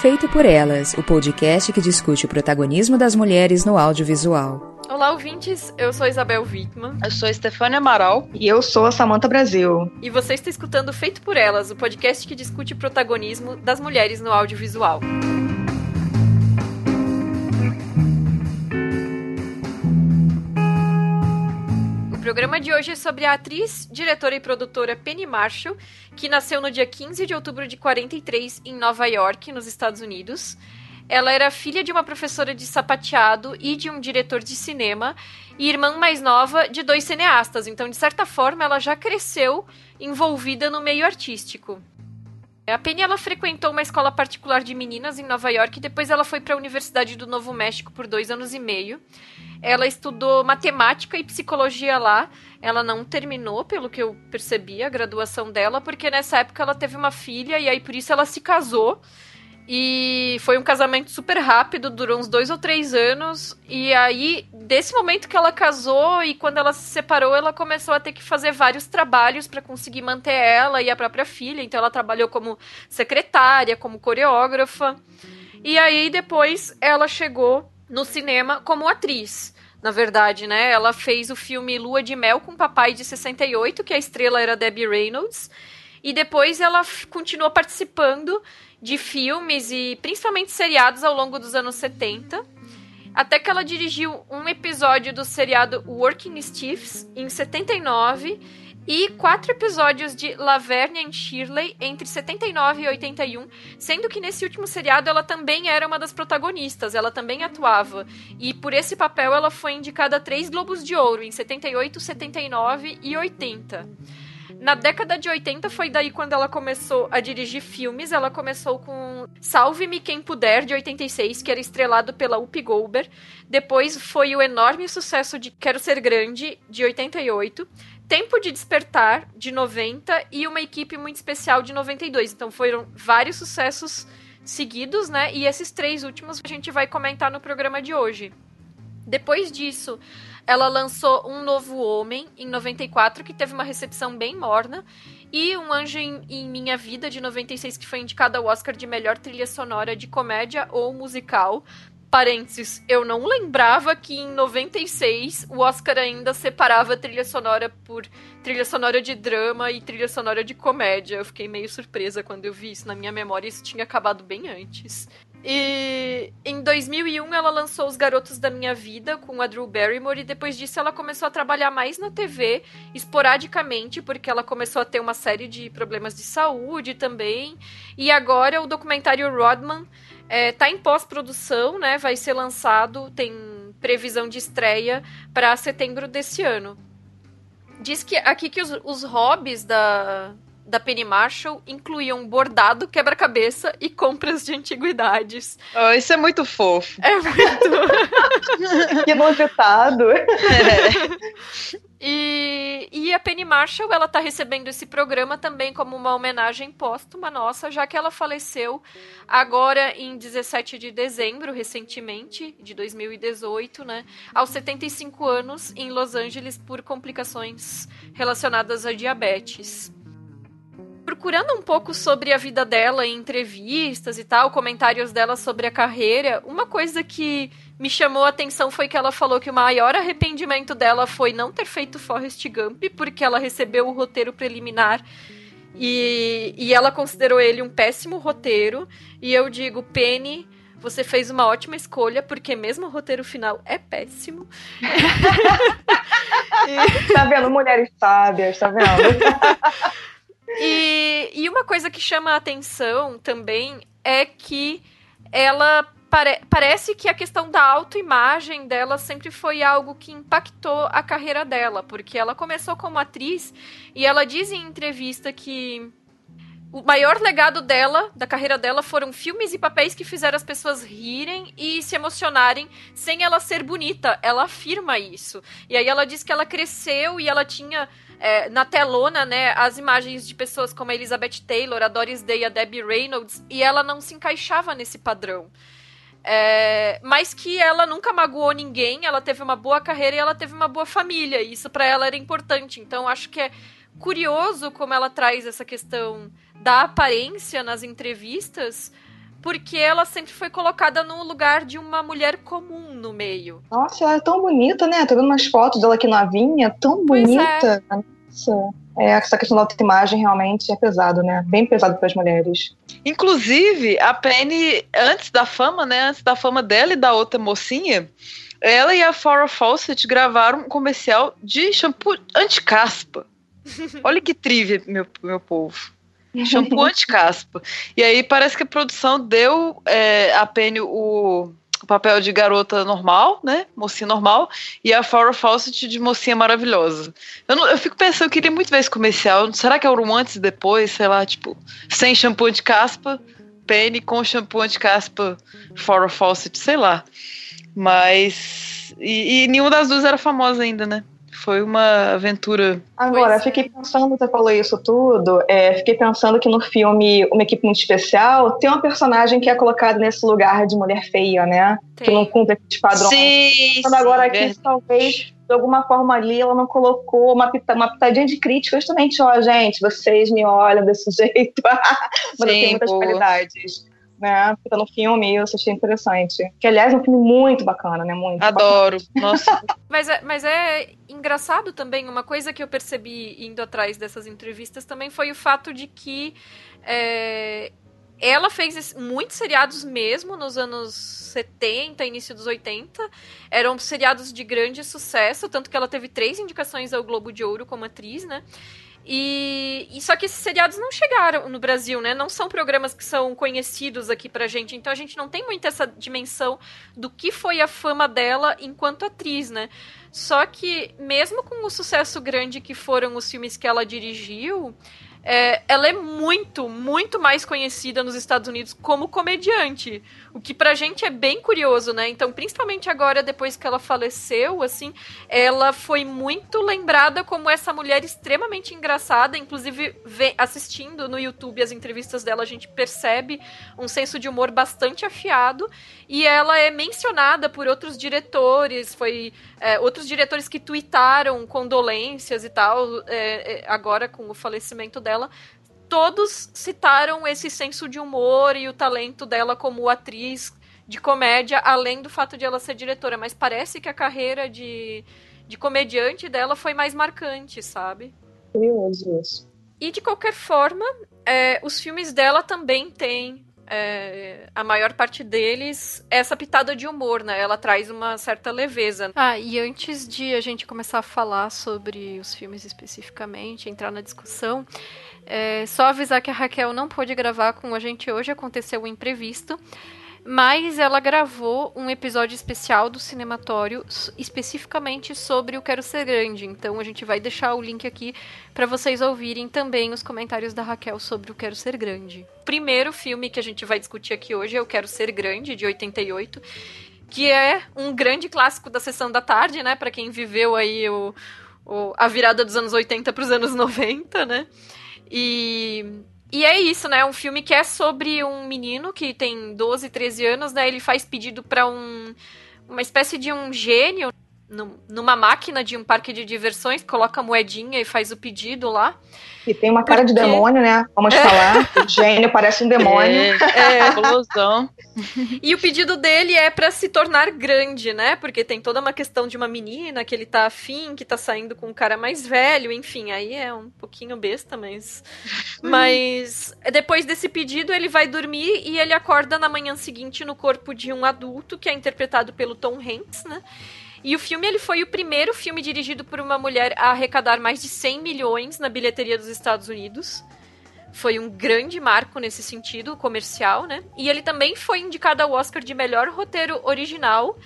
Feito por Elas, o podcast que discute o protagonismo das mulheres no audiovisual. Olá, ouvintes. Eu sou Isabel Wittmann. Eu sou Stefania Amaral. E eu sou a Samanta Brasil. E você está escutando Feito por Elas, o podcast que discute o protagonismo das mulheres no audiovisual. O programa de hoje é sobre a atriz, diretora e produtora Penny Marshall, que nasceu no dia 15 de outubro de 43 em Nova York, nos Estados Unidos. Ela era filha de uma professora de sapateado e de um diretor de cinema, e irmã mais nova de dois cineastas. Então, de certa forma, ela já cresceu envolvida no meio artístico. A Penny ela frequentou uma escola particular de meninas em Nova York e depois ela foi para a Universidade do Novo México por dois anos e meio. Ela estudou matemática e psicologia lá. Ela não terminou, pelo que eu percebi, a graduação dela, porque nessa época ela teve uma filha e aí por isso ela se casou. E foi um casamento super rápido, durou uns dois ou três anos. E aí, desse momento que ela casou e quando ela se separou, ela começou a ter que fazer vários trabalhos para conseguir manter ela e a própria filha. Então, ela trabalhou como secretária, como coreógrafa. E aí, depois, ela chegou no cinema como atriz. Na verdade, né? Ela fez o filme Lua de Mel com Papai de 68, que a estrela era Debbie Reynolds. E depois ela continuou participando de filmes e principalmente seriados ao longo dos anos 70. Até que ela dirigiu um episódio do seriado Working Stiffs em 79 e quatro episódios de Laverne and Shirley entre 79 e 81, sendo que nesse último seriado ela também era uma das protagonistas, ela também atuava. E por esse papel ela foi indicada a três Globos de Ouro em 78, 79 e 80. Na década de 80 foi daí quando ela começou a dirigir filmes. Ela começou com Salve-me Quem Puder, de 86, que era estrelado pela Whoopi Goldberg. Depois foi o enorme sucesso de Quero Ser Grande, de 88. Tempo de Despertar, de 90. E Uma Equipe Muito Especial, de 92. Então foram vários sucessos seguidos, né? E esses três últimos a gente vai comentar no programa de hoje. Depois disso, ela lançou Um Novo Homem, em 94, que teve uma recepção bem morna. E Um Anjo em, em, Minha Vida, de 96, que foi indicada ao Oscar de melhor trilha sonora de comédia ou musical. Parênteses, eu não lembrava que em 96 o Oscar ainda separava trilha sonora por trilha sonora de drama e trilha sonora de comédia. Eu fiquei meio surpresa quando eu vi isso na minha memória, isso tinha acabado bem antes. E em 2001 ela lançou Os Garotos da Minha Vida com a Drew Barrymore e depois disso ela começou a trabalhar mais na TV, esporadicamente, porque ela começou a ter uma série de problemas de saúde também. E agora o documentário Rodman é, tá em pós-produção, né? Vai ser lançado, tem previsão de estreia para setembro desse ano. Diz que aqui que os, os hobbies da, da Penny Marshall incluíam bordado, quebra-cabeça e compras de antiguidades. Oh, isso é muito fofo. É muito. que inusitado. É. E, e a Penny Marshall, ela tá recebendo esse programa também como uma homenagem póstuma nossa, já que ela faleceu agora em 17 de dezembro, recentemente, de 2018, né? Aos 75 anos, em Los Angeles, por complicações relacionadas a diabetes procurando um pouco sobre a vida dela em entrevistas e tal, comentários dela sobre a carreira, uma coisa que me chamou a atenção foi que ela falou que o maior arrependimento dela foi não ter feito Forrest Gump, porque ela recebeu o roteiro preliminar e, e ela considerou ele um péssimo roteiro. E eu digo, Penny, você fez uma ótima escolha, porque mesmo o roteiro final é péssimo. e... Tá vendo? Mulheres sábias, tá vendo? e, e uma coisa que chama a atenção também é que ela pare parece que a questão da autoimagem dela sempre foi algo que impactou a carreira dela, porque ela começou como atriz e ela diz em entrevista que o maior legado dela, da carreira dela, foram filmes e papéis que fizeram as pessoas rirem e se emocionarem sem ela ser bonita. Ela afirma isso. E aí ela diz que ela cresceu e ela tinha é, na telona, né, as imagens de pessoas como a Elizabeth Taylor, a Doris Day, a Debbie Reynolds, e ela não se encaixava nesse padrão. É, mas que ela nunca magoou ninguém, ela teve uma boa carreira e ela teve uma boa família. E isso para ela era importante. Então acho que é curioso como ela traz essa questão da aparência nas entrevistas, porque ela sempre foi colocada no lugar de uma mulher comum no meio. Nossa, ela é tão bonita, né? Tô vendo umas fotos dela aqui novinha, tão Pois bonita. Nossa. É, essa questão da autoimagem realmente é pesado, né? Bem pesado para as mulheres. Inclusive, a Penny, antes da fama, né? Antes da fama dela e da outra mocinha, ela e a Farrah Fawcett gravaram um comercial de shampoo anti-caspa. Olha que trivia, meu, meu povo. Shampoo anti-caspa. E aí parece que a produção deu é, a Penny o, o, papel de garota normal, né? Mocinha normal. E a Farrah Fawcett de mocinha maravilhosa. Eu, não, eu fico pensando, eu queria muito ver esse comercial. Será que é um antes e depois? Sei lá, tipo, sem shampoo anti-caspa, Penny com shampoo anti-caspa, Farrah Fawcett, sei lá. Mas... E, e nenhuma das duas era famosa ainda, né? Foi uma aventura. Agora, pois fiquei pensando, você falou isso tudo, é, fiquei pensando que no filme Uma Equipe Muito Especial tem uma personagem que é colocada nesse lugar de mulher feia, né? Tem. Que não cumpre esses padrões. Sim, então, agora sim, aqui, verdade. talvez, de alguma forma ali, ela não colocou uma, pita, uma pitadinha de crítica, justamente, ó, gente, vocês me olham desse jeito. Mas tem muitas boa. qualidades né? Fica no filme, eu achei interessante. Que, aliás, é um filme muito bacana, né? Muito Adoro. Bacana. Nossa. mas, é, mas é engraçado também, uma coisa que eu percebi indo atrás dessas entrevistas também foi o fato de que é, ela fez muitos seriados mesmo nos anos 70, início dos 80. Eram seriados de grande sucesso, tanto que ela teve três indicações ao Globo de Ouro como atriz, né? E, e, só que esses seriados não chegaram no Brasil, né? Não são programas que são conhecidos aqui pra gente. Então a gente não tem muito essa dimensão do que foi a fama dela enquanto atriz, né? Só que mesmo com o sucesso grande que foram os filmes que ela dirigiu, é, ela é muito, muito mais conhecida nos Estados Unidos como comediante. O que pra gente é bem curioso, né? Então, principalmente agora, depois que ela faleceu, assim, ela foi muito lembrada como essa mulher extremamente engraçada. Inclusive, assistindo no YouTube as entrevistas dela, a gente percebe um senso de humor bastante afiado. E ela é mencionada por outros diretores, foi é, outros diretores que tuitaram condolências e tal, é, agora com o falecimento dela todos citaram esse senso de humor e o talento dela como atriz de comédia, além do fato de ela ser diretora. Mas parece que a carreira de, de comediante dela foi mais marcante, sabe? Curioso isso. E de qualquer forma, é, os filmes dela também têm. É, a maior parte deles essa pitada de humor, né? Ela traz uma certa leveza. Ah, e antes de a gente começar a falar sobre os filmes especificamente, entrar na discussão, é, só avisar que a Raquel não pôde gravar com a gente hoje, aconteceu um imprevisto. Mas ela gravou um episódio especial do Cinematório especificamente sobre o Quero Ser Grande. Então a gente vai deixar o link aqui para vocês ouvirem também os comentários da Raquel sobre o Quero Ser Grande. O primeiro filme que a gente vai discutir aqui hoje é o Quero Ser Grande, de 88, que é um grande clássico da sessão da tarde, né? Para quem viveu aí o, o, a virada dos anos 80 para os anos 90, né? E, e é isso, né? Um filme que é sobre um menino que tem 12, 13 anos, né? Ele faz pedido para um uma espécie de um gênio numa máquina de um parque de diversões, coloca a moedinha e faz o pedido lá. E tem uma cara Porque... de demônio, né? Vamos é. falar. O gênio parece um demônio. É, é explosão. e o pedido dele é para se tornar grande, né? Porque tem toda uma questão de uma menina que ele tá afim, que tá saindo com um cara mais velho, enfim, aí é um pouquinho besta, mas. mas depois desse pedido, ele vai dormir e ele acorda na manhã seguinte no corpo de um adulto, que é interpretado pelo Tom Hanks, né? E o filme ele foi o primeiro filme dirigido por uma mulher a arrecadar mais de 100 milhões na bilheteria dos Estados Unidos. Foi um grande marco nesse sentido comercial, né? E ele também foi indicado ao Oscar de melhor roteiro original,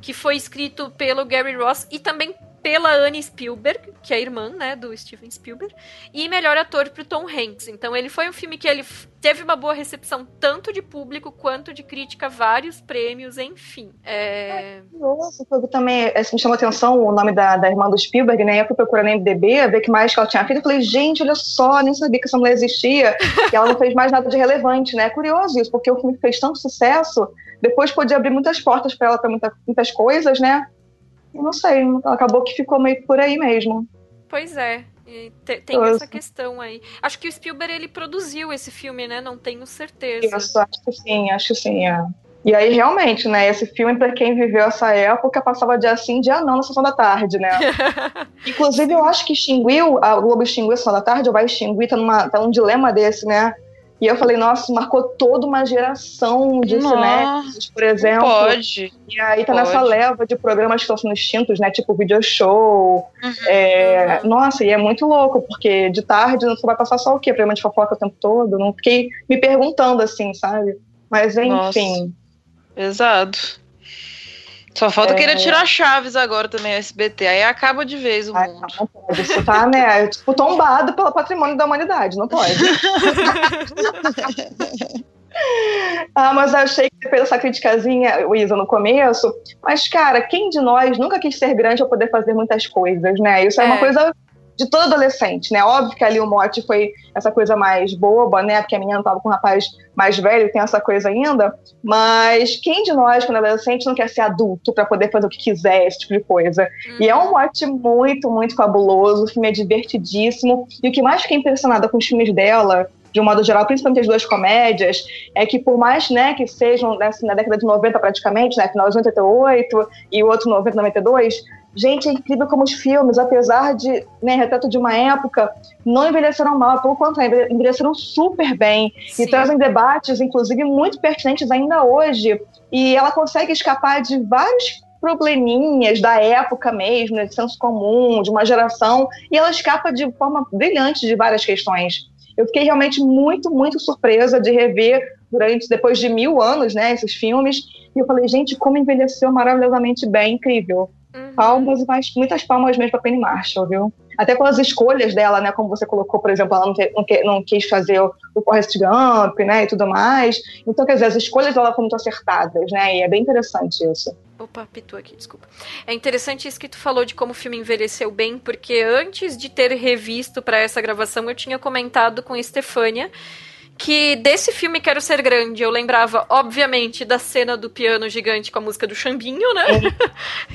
que foi escrito pelo Gary Ross e também pela Anne Spielberg, que é a irmã, né, do Steven Spielberg, e melhor ator pro Tom Hanks. Então ele foi um filme que ele teve uma boa recepção tanto de público quanto de crítica, vários prêmios, enfim. É... Nossa, também assim, me chamou atenção o nome da, da irmã do Spielberg, né? Eu fui procurar no MDB, ver que mais que ela tinha feito. Eu falei, gente, olha só, nem sabia que essa mulher existia. e ela não fez mais nada de relevante, né? É curioso isso, porque o filme fez tanto sucesso, depois podia abrir muitas portas para ela para muita, muitas coisas, né? Não sei, acabou que ficou meio por aí mesmo. Pois é. Tem, tem essa questão aí. Acho que o Spielberg ele produziu esse filme, né? Não tenho certeza. Isso, acho que sim, acho que sim. É. E aí, realmente, né? Esse filme, para quem viveu essa época, passava dia sim, dia não, na sessão da tarde, né? Inclusive, eu acho que extinguiu, a Globo extinguiu a sessão da tarde, ou vai extinguir, tá, numa, tá num dilema desse, né? E eu falei, nossa, marcou toda uma geração de cinéfilos, por exemplo. Pode. E aí tá pode. nessa leva de programas que estão sendo extintos, né? Tipo video show. Uhum, é... Nossa, e é muito louco, porque de tarde você vai passar só o quê? Programa de fofoca o tempo todo? Não fiquei me perguntando assim, sabe? Mas enfim. Nossa. Pesado. Só falta é... querer tirar chaves agora também, o SBT. Aí acaba de vez o Ai, mundo. Não, pode. Isso tá, né? Tipo, tombado pelo patrimônio da humanidade. Não pode. ah, mas eu achei que fez essa criticazinha, Isa, no começo. Mas, cara, quem de nós nunca quis ser grande para poder fazer muitas coisas, né? Isso é, é uma coisa de todo adolescente, né? Óbvio que ali o mote foi essa coisa mais boba, né? Porque a menina tava com um rapaz mais velho, tem essa coisa ainda. Mas quem de nós, quando é adolescente, não quer ser adulto para poder fazer o que quiser, esse tipo de coisa? Uhum. E é um mote muito, muito fabuloso. O filme é divertidíssimo. E o que mais fiquei impressionada com os filmes dela de um modo geral, principalmente as duas comédias, é que por mais né, que sejam né, na década de 90 praticamente, né, final de 88 e o outro 90, 92, Gente, é incrível como os filmes, apesar de né, retrato de uma época, não envelheceram mal, pelo contrário, envelheceram super bem Sim. e trazem debates, inclusive, muito pertinentes ainda hoje. E ela consegue escapar de vários probleminhas da época mesmo, né, de senso comum, de uma geração, e ela escapa de forma brilhante de várias questões. Eu fiquei realmente muito, muito surpresa de rever durante depois de mil anos, né, esses filmes. E eu falei, gente, como envelheceu maravilhosamente bem, incrível. Uhum. Palmas, mas muitas palmas mesmo para Penny Marshall, viu? Até pelas escolhas dela, né? Como você colocou, por exemplo, ela não, te, não, que, não quis fazer o, o Forrest Gump, né? E tudo mais. Então, quer dizer, as escolhas dela foram muito acertadas, né? E é bem interessante isso. Opa, pitou aqui, desculpa. É interessante isso que tu falou de como o filme envelheceu bem, porque antes de ter revisto para essa gravação, eu tinha comentado com Estefânia que desse filme Quero Ser Grande eu lembrava, obviamente, da cena do piano gigante com a música do Xambinho, né?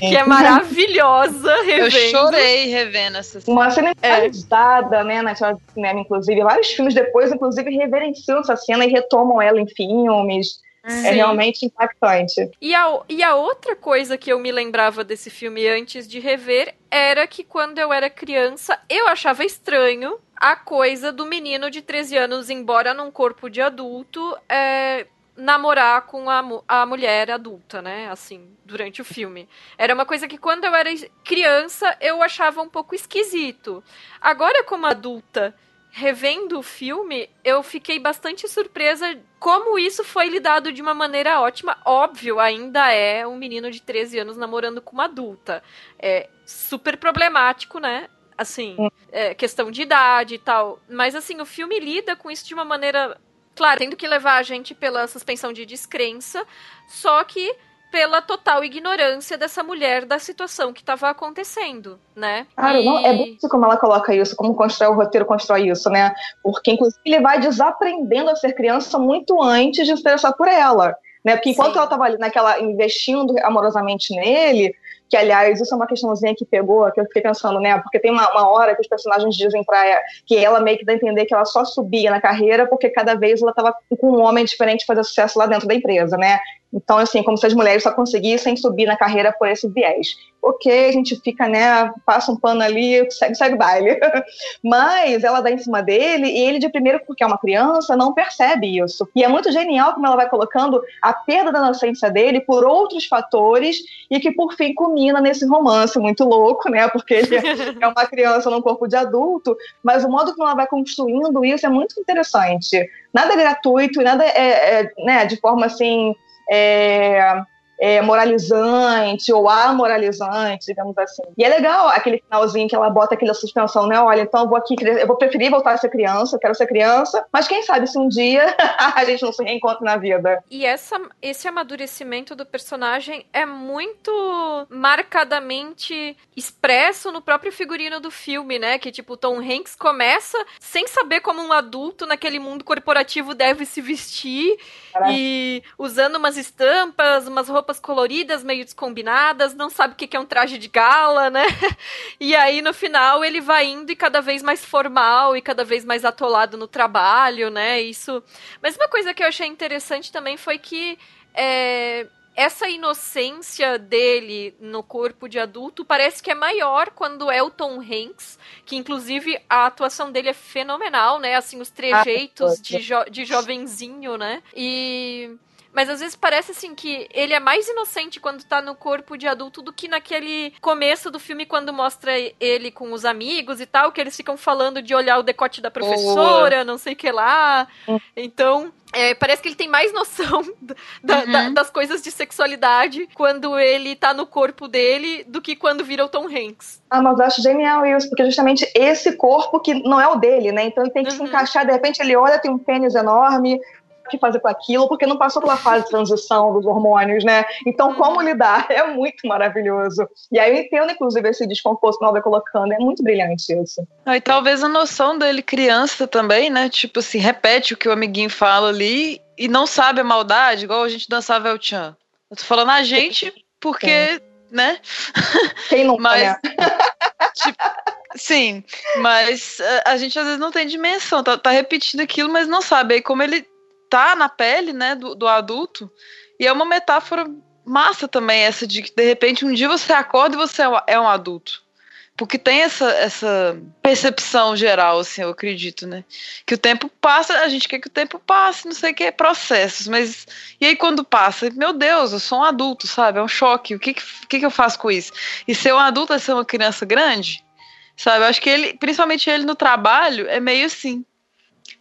É. que é maravilhosa revendo. Eu chorei revendo essa cena. Uma cena enfatizada, é. né, na história do cinema, inclusive. Vários filmes depois, inclusive, reverenciam essa cena e retomam ela em filmes. É Sim. É realmente impactante. E a, e a outra coisa que eu me lembrava desse filme antes de rever era que quando eu era criança, eu achava estranho a coisa do menino de 13 anos, embora num corpo de adulto, é, namorar com a, a mulher adulta, né? Assim, durante o filme. Era uma coisa que quando eu era criança eu achava um pouco esquisito. Agora, como adulta, revendo o filme, eu fiquei bastante surpresa como isso foi lidado de uma maneira ótima. Óbvio, ainda é um menino de 13 anos namorando com uma adulta. É super problemático, né? Assim, é, questão de idade e tal. Mas, assim, o filme lida com isso de uma maneira. Claro, tendo que levar a gente pela suspensão de descrença, só que pela total ignorância dessa mulher da situação que estava acontecendo, né? Claro, e... não, é muito como ela coloca isso, como constrói o roteiro, constrói isso, né? Porque, inclusive, ele vai desaprendendo a ser criança muito antes de se interessar por ela, né? Porque enquanto Sim. ela estava ali naquela, investindo amorosamente nele, que, aliás, isso é uma questãozinha que pegou, que eu fiquei pensando, né? Porque tem uma, uma hora que os personagens dizem pra ela que ela meio que dá a entender que ela só subia na carreira porque cada vez ela estava com um homem diferente fazer sucesso lá dentro da empresa, né? Então, assim, como se as mulheres só conseguissem subir na carreira por esse viés. Ok, a gente fica, né, passa um pano ali, segue, segue baile. Mas ela dá em cima dele e ele, de primeiro, porque é uma criança, não percebe isso. E é muito genial como ela vai colocando a perda da inocência dele por outros fatores e que, por fim, culmina nesse romance muito louco, né, porque ele é uma criança num corpo de adulto, mas o modo como ela vai construindo isso é muito interessante. Nada é gratuito nada é, é né, de forma assim é, é, moralizante ou amoralizante, digamos assim. E é legal aquele finalzinho que ela bota aquela suspensão, né? Olha, então eu vou aqui, eu vou preferir voltar a ser criança, eu quero ser criança, mas quem sabe se um dia a gente não se reencontra na vida. E essa, esse amadurecimento do personagem é muito marcadamente expresso no próprio figurino do filme, né? Que tipo, Tom Hanks começa sem saber como um adulto naquele mundo corporativo deve se vestir Caraca. e usando umas estampas, umas roupas roupas coloridas, meio descombinadas, não sabe o que é um traje de gala, né? E aí no final ele vai indo e cada vez mais formal e cada vez mais atolado no trabalho, né? Isso. Mas uma coisa que eu achei interessante também foi que é, essa inocência dele no corpo de adulto parece que é maior quando é o Tom Hanks, que inclusive a atuação dele é fenomenal, né? Assim, os trejeitos ah, de, jo de jovenzinho, né? E mas às vezes parece assim que ele é mais inocente quando tá no corpo de adulto do que naquele começo do filme quando mostra ele com os amigos e tal, que eles ficam falando de olhar o decote da professora, oh. não sei o que lá. Hum. Então, é, parece que ele tem mais noção da, uhum. da, das coisas de sexualidade quando ele tá no corpo dele do que quando vira o Tom Hanks. Ah, mas eu acho genial isso, porque justamente esse corpo que não é o dele, né? Então ele tem que uhum. se encaixar, de repente ele olha, tem um pênis enorme, que fazer com aquilo, porque não passou pela fase de transição dos hormônios, né? Então, uhum. como lidar? É muito maravilhoso. E aí eu entendo, inclusive, esse descomposto que ela vai colocando. É muito brilhante isso. Ah, e talvez a noção dele criança também, né? Tipo assim, repete o que o amiguinho fala ali e não sabe a maldade, igual a gente dançava El Chan. Eu tô falando a gente porque, Sim. né? Quem não Mas, né? tipo, Sim, mas eh, a gente às vezes não tem dimensão, tá, tá repetindo aquilo, mas não sabe. Aí como ele tá na pele, né, do, do adulto. E é uma metáfora massa também essa de que de repente um dia você acorda e você é um adulto. Porque tem essa, essa percepção geral, assim, eu acredito, né? Que o tempo passa, a gente quer que o tempo passe, não sei o que, processos, mas. E aí quando passa, meu Deus, eu sou um adulto, sabe? É um choque. O que, que, que eu faço com isso? E ser um adulto é ser uma criança grande? Sabe? Eu acho que ele, principalmente ele no trabalho, é meio assim.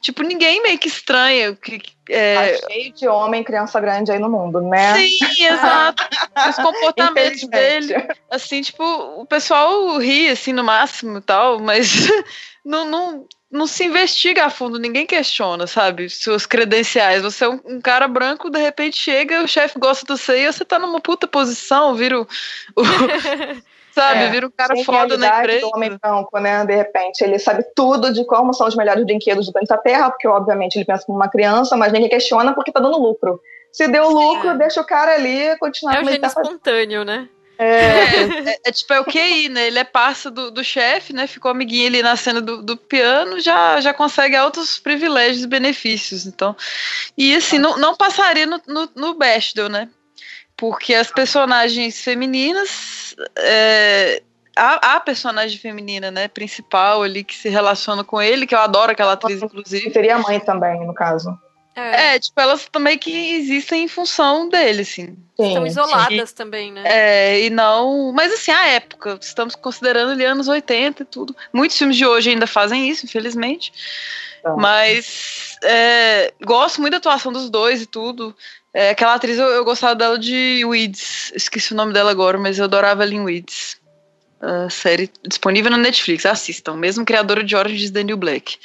Tipo, ninguém meio que estranha. Que, é... Tá cheio de homem, criança grande aí no mundo, né? Sim, exato. Os comportamentos dele, assim, tipo, o pessoal ri, assim, no máximo e tal, mas não, não, não se investiga a fundo, ninguém questiona, sabe? Suas credenciais. Você é um, um cara branco, de repente chega, o chefe gosta do você e você tá numa puta posição, vira o, o Sabe, é, vira um cara foda na empresa. do homem branco, né? De repente, ele sabe tudo de como são os melhores brinquedos do planeta Terra, porque obviamente ele pensa como uma criança, mas ninguém questiona porque tá dando lucro. Se deu lucro, é. deixa o cara ali continuar É o gênio tá espontâneo, né? É. é, é, tipo, é o QI, né? Ele é parça do, do chefe, né? Ficou amiguinho ali na cena do, do piano, já, já consegue altos privilégios e benefícios. Então, e assim, não, não passaria no, no, no Bechdel, né? Porque as personagens femininas. É, a, a, personagem feminina, né, principal ali que se relaciona com ele, que eu adoro aquela atriz, inclusive. Seria a mãe também, no caso. É. é, tipo, elas também que existem em função dele, assim. Sim, Estão isoladas sim. também, né? É, e não. Mas assim, a época, estamos considerando ali anos 80 e tudo. Muitos filmes de hoje ainda fazem isso, infelizmente. Então. Mas é, gosto muito da atuação dos dois e tudo. É, aquela atriz, eu, eu, gostava dela de Weeds. Esqueci o nome dela agora, mas eu adorava ela em Weeds. Uh, série disponível na Netflix, assistam. Mesmo criadora de Orange is the New Black.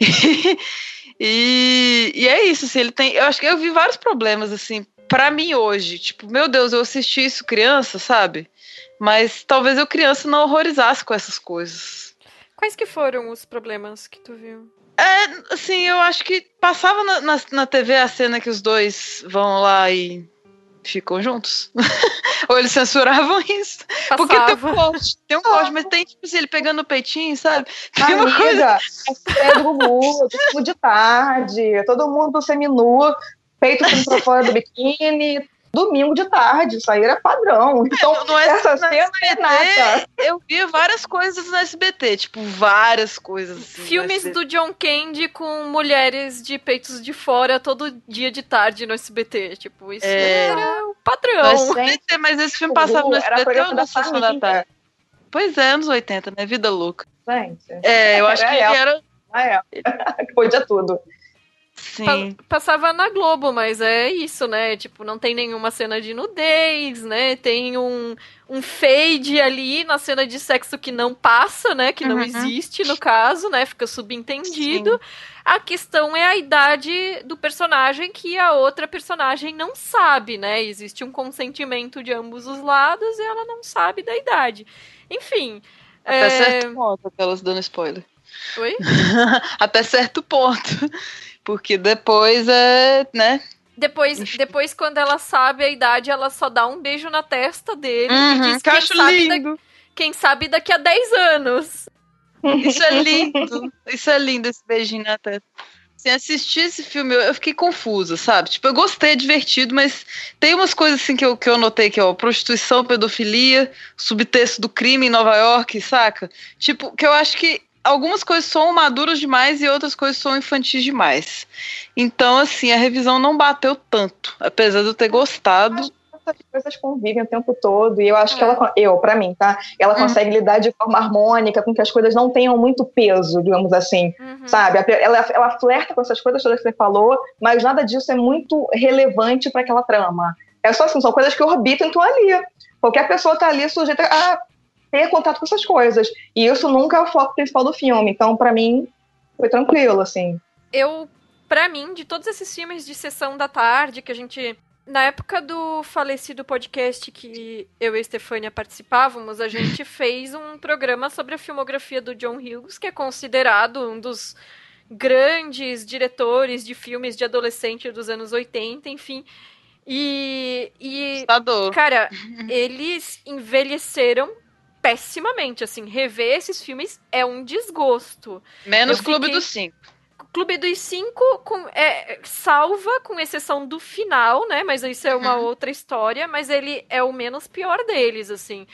e, e é isso, assim, ele tem. Eu acho que eu vi vários problemas, assim, para mim hoje. Tipo, meu Deus, eu assisti isso criança, sabe? Mas talvez eu criança não horrorizasse com essas coisas. Quais que foram os problemas que tu viu? É, assim, eu acho que passava na, na, na, TV a cena que os dois vão lá e ficam juntos. Ou eles censuravam isso. Passava. Porque tem um corte, tem um corte, mas tem, tipo assim, ele pegando o peitinho, sabe? Uma Amiga, coisa. é do Gugu, tudo de tarde, todo mundo seminu, peito pra fora do biquíni, domingo de tarde, isso aí era padrão. Então, não é essa no cena é nada. SBT, eu vi várias coisas no SBT, tipo, várias coisas. Assim, no Filmes SBT. do John Candy com mulheres de peitos de fora todo dia de tarde no SBT. Tipo, isso É. era o No padrão. SBT, mas esse filme passava no Era SBT ou na Sessão da. Tarde? Pois é, anos 80, né? Vida louca. Gente, É, eu acho que Era ele era. ah, é. Podia tudo. Sim. Pa- Passava na Globo, mas é isso, né? Tipo, não tem nenhuma cena de nudez, né? Tem um, um fade ali na cena de sexo que não passa, né? Que não Uhum. existe no caso, né? Fica subentendido. A questão é a idade do personagem que a outra personagem não sabe, né? Existe um consentimento de ambos os lados e ela não sabe da idade. Enfim. Até é, certo ponto, aquelas dando spoiler. Oi? Até certo ponto. Porque depois é, né? Depois, depois, quando ela sabe a idade, ela só dá um beijo na testa dele Uhum, e diz que acho sabe, da- lindo. quem sabe daqui a 10 anos. Isso é lindo. Isso é lindo, esse beijinho na testa. Assim, assistir esse filme, eu, eu fiquei confusa, sabe? Tipo, eu gostei, é divertido, mas tem umas coisas assim que eu, que eu notei que, ó, prostituição, pedofilia, subtexto do crime em Nova York, saca? Tipo, que eu acho que algumas coisas são maduras demais e outras coisas são infantis demais. Então, assim, a revisão não bateu tanto, apesar de eu ter gostado. Essas coisas convivem o tempo todo e eu acho que ela, eu, pra mim, tá? Ela consegue lidar de forma harmônica, com que as coisas não tenham muito peso, digamos assim, sabe? Ela, ela flerta com essas coisas todas que você falou, mas nada disso é muito relevante para aquela trama. É só assim, são coisas que orbitam e estão ali. Qualquer pessoa tá ali sujeita a ter contato com essas coisas. E isso nunca é o foco principal do filme. Então, pra mim, foi tranquilo, assim. Eu, pra mim, de todos esses filmes de sessão da tarde que a gente. Na época do falecido podcast que eu e a Estefânia participávamos, a gente fez um programa sobre a filmografia do John Hughes, que é considerado um dos grandes diretores de filmes de adolescente dos anos 80, enfim. E. e cara, eles envelheceram pessimamente, assim, rever esses filmes é um desgosto. Menos Eu Clube fiquei- dos Cinco. Clube dos Cinco com, é, salva, com exceção do final, né? Mas isso é uma outra história, mas ele é o menos pior deles, assim.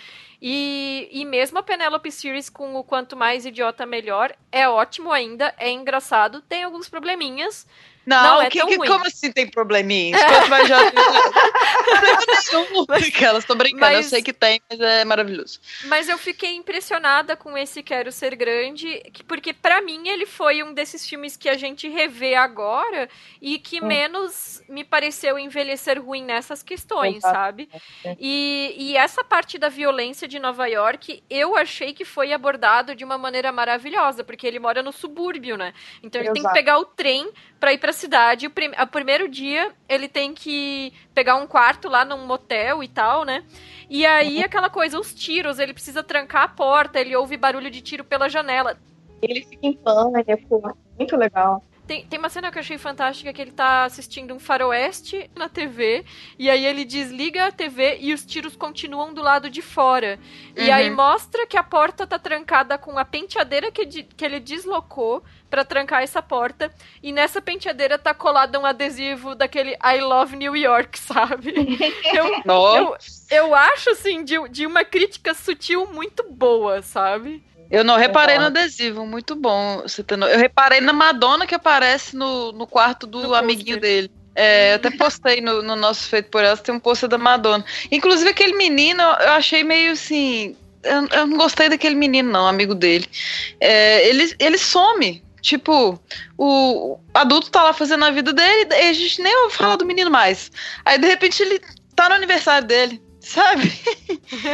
E, e mesmo a Penelope Series com o Quanto Mais Idiota Melhor é ótimo ainda, é engraçado, tem alguns probleminhas. Não, é que, tão que- ruim. como assim tem probleminhas? Quanto mais jovem. elas estão brincando, eu Mas- sei que tem, mas é maravilhoso. Mas eu fiquei impressionada com esse Quero Ser Grande, que- porque pra mim ele foi um desses filmes que a gente revê agora e que Hum. menos me pareceu envelhecer ruim nessas questões, Exato. sabe? E, e essa parte da violência de Nova York, eu achei que foi abordado de uma maneira maravilhosa, porque ele mora no subúrbio, né? Então ele tem que Exato. pegar o trem pra ir pra cidade. O, prim- o primeiro dia ele tem que pegar um quarto lá num motel e tal, né? E aí aquela coisa, os tiros, ele precisa trancar a porta, ele ouve barulho de tiro pela janela. Ele fica em pânico, muito legal. Tem, tem uma cena que eu achei fantástica que ele tá assistindo um faroeste na TV e aí ele desliga a TV e os tiros continuam do lado de fora. E Uhum. aí mostra que a porta tá trancada com a penteadeira que, de- que ele deslocou pra trancar essa porta e nessa penteadeira tá colado um adesivo daquele I Love New York, sabe? Eu, eu, eu acho assim de, de uma crítica sutil muito boa, sabe? Eu não reparei no adesivo, muito bom. Você tendo... Eu reparei na Madonna que aparece no, no quarto do amiguinho dele. É, eu até postei no, no nosso Feito por Elas, tem um pôster da Madonna. Inclusive, aquele menino, eu achei meio assim. Eu, eu não gostei daquele menino, não, amigo dele. É, ele, ele some. Tipo, o, o adulto tá lá fazendo a vida dele e a gente nem ouve falar do menino mais. Aí, de repente, ele tá no aniversário dele, sabe?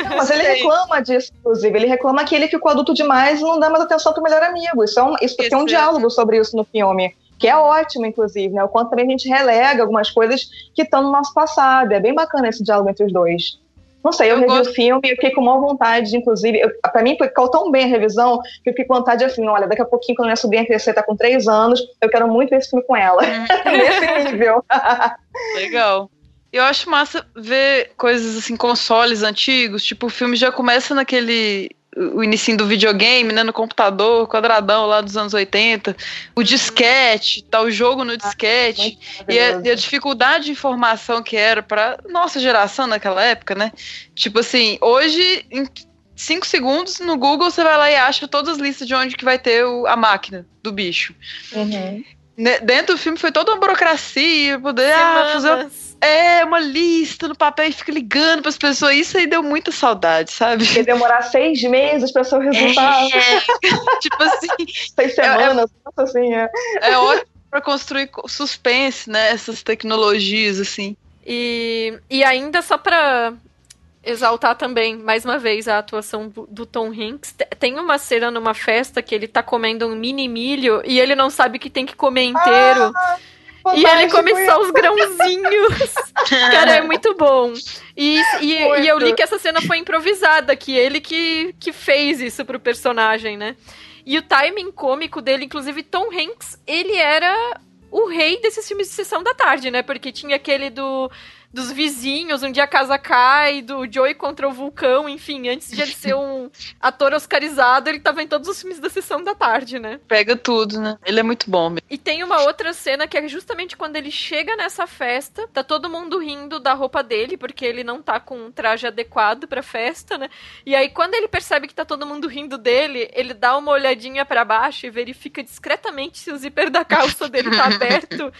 Não, mas ele reclama disso, inclusive. Ele reclama que ele ficou adulto demais e não dá mais atenção pro melhor amigo. Isso, é um, isso tem um diálogo sobre isso no filme, que é ótimo, inclusive, né? O quanto também a gente relega algumas coisas que estão no nosso passado. É bem bacana esse diálogo entre os dois. Não sei, eu, revi o filme e eu fiquei com uma vontade, inclusive, eu, pra mim ficou tão bem a revisão que eu fiquei com vontade assim, olha, daqui a pouquinho, quando minha sobrinha crescer, tá com três anos, eu quero muito ver esse filme com ela. Nesse nível. Legal. Eu acho massa ver coisas assim, consoles antigos, tipo, o filme já começa naquele o início do videogame, né, no computador, quadradão lá dos anos 80, o disquete, tá o jogo no disquete, e a, e a, dificuldade de informação que era para nossa geração naquela época, né? Tipo assim, hoje em cinco segundos no Google você vai lá e acha todas as listas de onde que vai ter o, a máquina do bicho. Uhum. Dentro do filme foi toda uma burocracia, poder ah, fazer é, uma lista no papel e fica ligando para as pessoas. Isso aí deu muita saudade, sabe? Ia demorar seis meses para ser o resultado. É, tipo assim. seis semanas, é, é, assim, é. É ótimo para construir suspense, né? Essas tecnologias, assim. E, e ainda só para exaltar também, mais uma vez, a atuação do, do, Tom Hanks. Tem uma cena numa festa que ele tá comendo um mini milho e ele não sabe que tem que comer inteiro. Ah! E ele come só os grãozinhos. Cara, é muito bom. E, e, e, eu li que essa cena foi improvisada, que ele que, que fez isso pro personagem, né? E o timing cômico dele, inclusive Tom Hanks, ele era o rei desses filmes de sessão da tarde, né? Porque tinha aquele do dos vizinhos, um dia a casa cai, do Joey contra o vulcão, enfim, antes de ele ser um ator oscarizado, ele tava em todos os filmes da sessão da tarde, né? Pega tudo, né? Ele é muito bom. Mesmo. E tem uma outra cena que é justamente quando ele chega nessa festa, tá todo mundo rindo da roupa dele, porque ele não tá com um traje adequado pra festa, né? E aí quando ele percebe que tá todo mundo rindo dele, ele dá uma olhadinha para baixo e verifica discretamente se o zíper da calça dele tá aberto.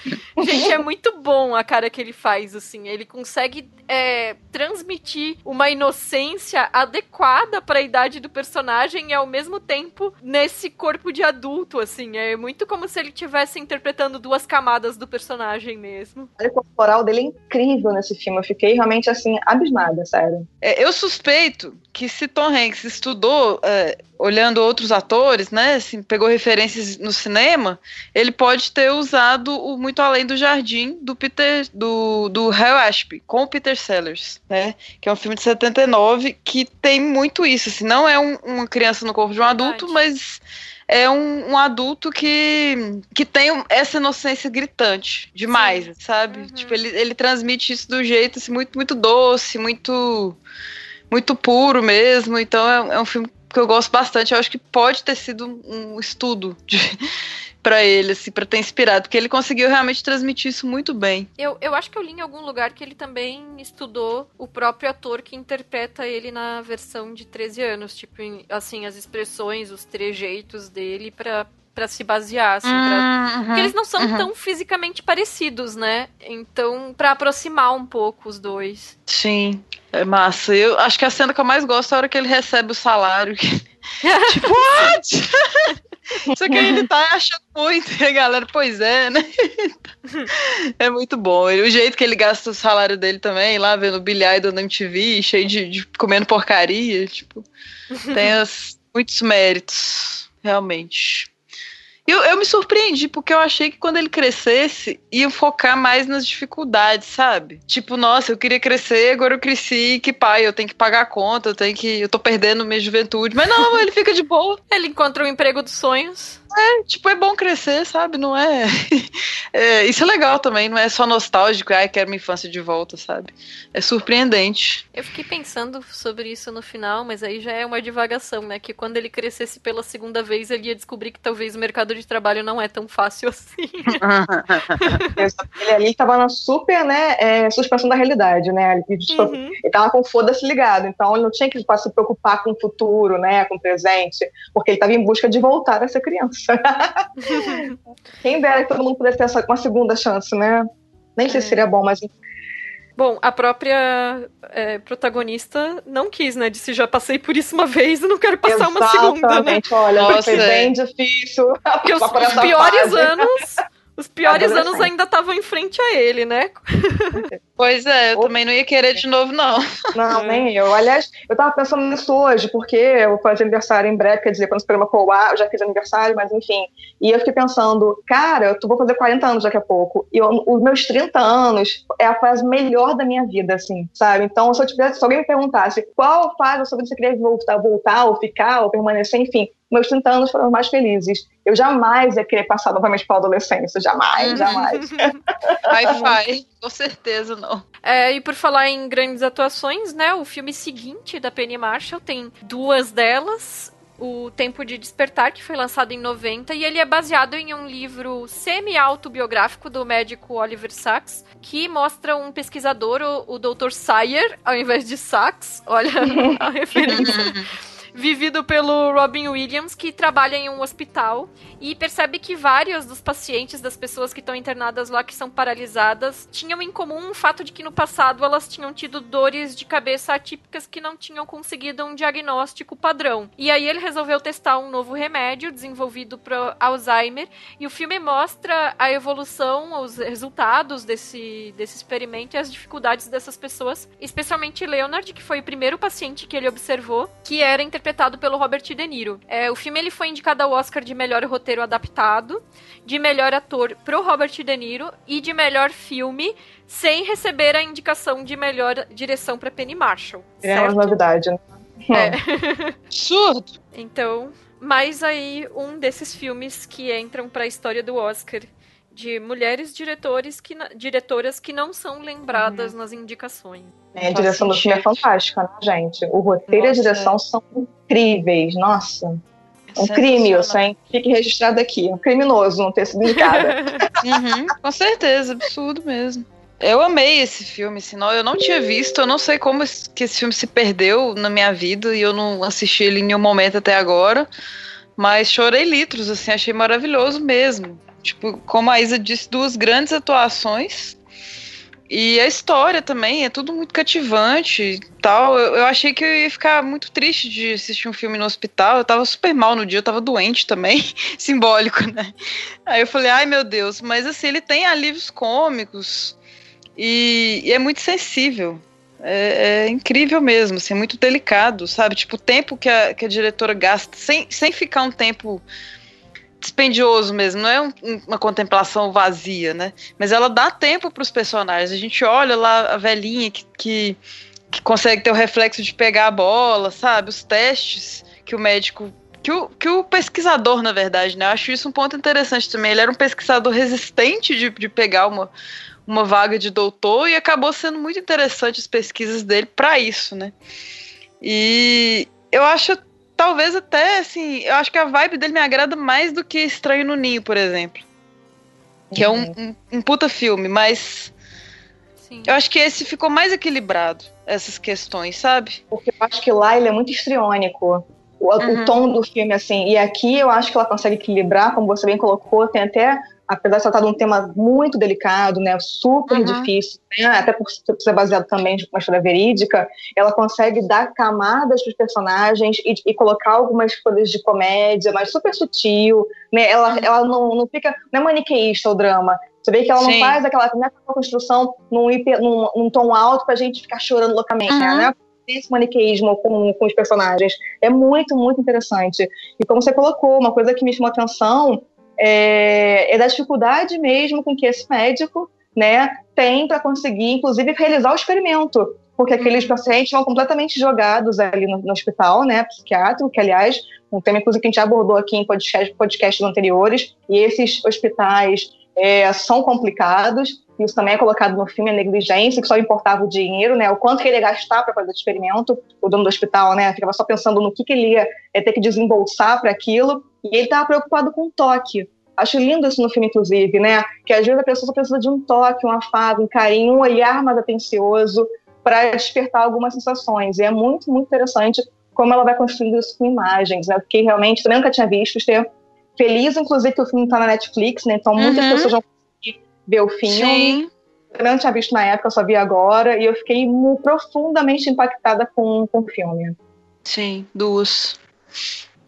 Gente, é muito bom a cara que ele faz, assim. Ele consegue é, transmitir uma inocência adequada para a idade do personagem e ao mesmo tempo nesse corpo de adulto, assim. É muito como se ele estivesse interpretando duas camadas do personagem mesmo. O corporal dele é incrível nesse filme. Eu fiquei realmente assim, abismada, sério. É, eu suspeito que se Tom Hanks estudou é, olhando outros atores, né, assim, pegou referências no cinema, ele pode ter usado o Muito Além do Jardim do Peter do do Hal Ashby com o Peter Sellers, né, que é um filme de 79 que tem muito isso, assim, não é um, uma criança no corpo de um adulto, mas é um, um, adulto que, que tem essa inocência gritante demais, Sim. sabe? Uhum. Tipo, ele, ele transmite isso do jeito assim, muito, muito doce, muito muito puro mesmo. Então é, é, um filme que eu gosto bastante. Eu acho que pode ter sido um estudo para ele, assim, para ter inspirado, porque ele conseguiu realmente transmitir isso muito bem. Eu, eu acho que eu li em algum lugar que ele também estudou o próprio ator que interpreta ele na versão de 13 anos, tipo, assim, as expressões, os trejeitos dele para para se basear, assim, pra... Uhum, porque eles não são uhum. tão fisicamente parecidos, né? Então, para aproximar um pouco os dois. Sim, é massa. Eu acho que a cena que eu mais gosto é a hora que ele recebe o salário. tipo, what? Só que ele tá achando muito, e a galera, pois é, né? é muito bom. E o jeito que ele gasta o salário dele também, lá vendo Billy Idol na MTV, cheio de, de comendo porcaria, tipo, tem as, muitos méritos, realmente. Eu, eu me surpreendi, porque eu achei que quando ele crescesse, ia focar mais nas dificuldades, sabe? Tipo, nossa, eu queria crescer, agora eu cresci, que pai, eu tenho que pagar a conta, eu tenho que. Eu tô perdendo minha juventude. Mas não, ele fica de boa. Ele encontra o emprego dos sonhos. É, tipo, é bom crescer, sabe? Não é... é... Isso é legal também, não é só nostálgico, ai, quero minha infância de volta, sabe? É surpreendente. Eu fiquei pensando sobre isso no final, mas aí já é uma divagação, né? Que quando ele crescesse pela segunda vez, ele ia descobrir que talvez o mercado de trabalho não é tão fácil assim. ele ali tava na super, né, é, suspensão da realidade, né? Ele, uhum. ele tava com foda-se ligado, então ele não tinha que se preocupar com o futuro, né, com o presente, porque ele tava em busca de voltar a ser criança. Quem dera que todo mundo pudesse ter uma segunda chance, né? Nem sei se é. seria bom, mas. Bom, a própria é, protagonista não quis, né? Disse, já passei por isso uma vez e não quero passar Exatamente. uma segunda, né? Olha, Nossa, foi bem difícil. Porque os, os piores fase. anos os piores anos ainda estavam em frente a ele, né? Pois é, eu também não ia querer de novo, não. Não, nem eu. Aliás, eu tava pensando nisso hoje, porque eu vou fazer aniversário em breve, quer dizer, quando esse programa for ar, eu já fiz aniversário, mas enfim. E eu fiquei pensando, cara, eu vou fazer 40 anos daqui a pouco. E eu, os meus 30 anos é a fase melhor da minha vida, assim, sabe? Então, se eu tivesse, se alguém me perguntasse qual fase você queria voltar, voltar, ou ficar, ou permanecer, enfim, meus 30 anos foram mais felizes. Eu jamais ia querer passar novamente pela adolescência, jamais, Uhum. jamais. Wi-Fi, com certeza não. É, e por falar em grandes atuações, né? O filme seguinte da Penny Marshall tem duas delas. O Tempo de Despertar, que foi lançado em 90, e ele é baseado em um livro semi-autobiográfico do médico Oliver Sacks, que mostra um pesquisador, o, o Dr. Sayer, ao invés de Sacks. Olha a referência. Vivido pelo Robin Williams, que trabalha em um hospital e percebe que vários dos pacientes das pessoas que estão internadas lá, que são paralisadas, tinham em comum o fato de que no passado elas tinham tido dores de cabeça atípicas que não tinham conseguido um diagnóstico padrão. E aí ele resolveu testar um novo remédio desenvolvido para Alzheimer e o filme mostra a evolução, os resultados desse, desse experimento e as dificuldades dessas pessoas, especialmente Leonard, que foi o primeiro paciente que ele observou, que era interpretado pelo Robert De Niro. É, o filme ele foi indicado ao Oscar de melhor roteiro adaptado, de melhor ator pro Robert De Niro e de melhor filme, sem receber a indicação de melhor direção para Penny Marshall. É uma novidade, né? É. Absurdo! Então, mais aí um desses filmes que entram para a história do Oscar de mulheres diretores que diretoras que não são lembradas nas indicações. É, a direção do filme é fantástica, né, gente? O roteiro e a Nossa. direção são incríveis, nossa. É um crime isso, hein? Fique registrado aqui. É um criminoso não ter sido indicada. Uhum, com certeza, absurdo mesmo. Eu amei esse filme, senão eu não tinha visto, eu não sei como que esse filme se perdeu na minha vida e eu não assisti ele em nenhum momento até agora, mas chorei litros, assim, achei maravilhoso mesmo. Tipo, como a Isa disse, duas grandes atuações e a história também, é tudo muito cativante e tal. Eu, eu achei que eu ia ficar muito triste de assistir um filme no hospital, eu tava super mal no dia, eu tava doente também, simbólico, né? Aí eu falei, ai meu Deus, mas assim, ele tem alívios cômicos e, e é muito sensível. É, é incrível mesmo, assim, é muito delicado, sabe? Tipo, o tempo que a, que a diretora gasta, sem, sem ficar um tempo dispendioso mesmo, não é um- um- uma contemplação vazia, né? Mas ela dá tempo para os personagens. A gente olha lá a velhinha que, que, que consegue ter o reflexo de pegar a bola, sabe? Os testes que o médico. Que o, que o pesquisador, na verdade, né? Eu acho isso um ponto interessante também. Ele era um pesquisador resistente de, de pegar uma, uma vaga de doutor e acabou sendo muito interessante as pesquisas dele para isso, né? E eu acho, talvez até, assim, eu acho que a vibe dele me agrada mais do que Estranho no Ninho, por exemplo. Que é um, um, um puta filme, mas eu acho que esse ficou mais equilibrado, essas questões, sabe? Porque eu acho que lá ele é muito histriônico. O, o Uhum. tom do filme, assim. E aqui eu acho que ela consegue equilibrar, como você bem colocou, tem até. Apesar de tratar de um tema muito delicado, né, super Uhum. difícil, né, até por ser baseado também de uma história verídica, ela consegue dar camadas para os personagens e, e colocar algumas coisas de comédia, mas super sutil, né, ela, ela não, não fica, não é maniqueísta o drama, você vê que ela Sim. não faz aquela, não é construção num, hiper- num, num tom alto pra gente ficar chorando loucamente, Uhum. né, esse maniqueísmo com, com os personagens. É muito, muito interessante. E como você colocou, uma coisa que me chamou atenção é, é da dificuldade mesmo com que esse médico né, tem para conseguir, inclusive, realizar o experimento. Porque aqueles pacientes são completamente jogados ali no, no hospital, né, psiquiátrico, que, aliás, um tema, inclusive, que a gente abordou aqui em podcast, podcasts anteriores, e esses hospitais é, são complicados, isso também é colocado no filme, a negligência, que só importava o dinheiro, né? O quanto que ele ia gastar para fazer o experimento, o dono do hospital, né? Ficava só pensando no que, que ele ia é, ter que desembolsar para aquilo, e ele estava preocupado com o toque. Acho lindo isso no filme, inclusive, né? Que às vezes a pessoa só precisa de um toque, um afago, um carinho, um olhar mais atencioso para despertar algumas sensações. E é muito, muito interessante como ela vai construindo isso com imagens, né? Porque realmente também nunca tinha visto. Ter feliz, inclusive, que o filme está na Netflix, né? Então muitas Uhum. pessoas vão conseguir ver o filme. Sim. Eu não tinha visto na época, eu só vi agora, e eu fiquei profundamente impactada com, com o filme. Sim, duas.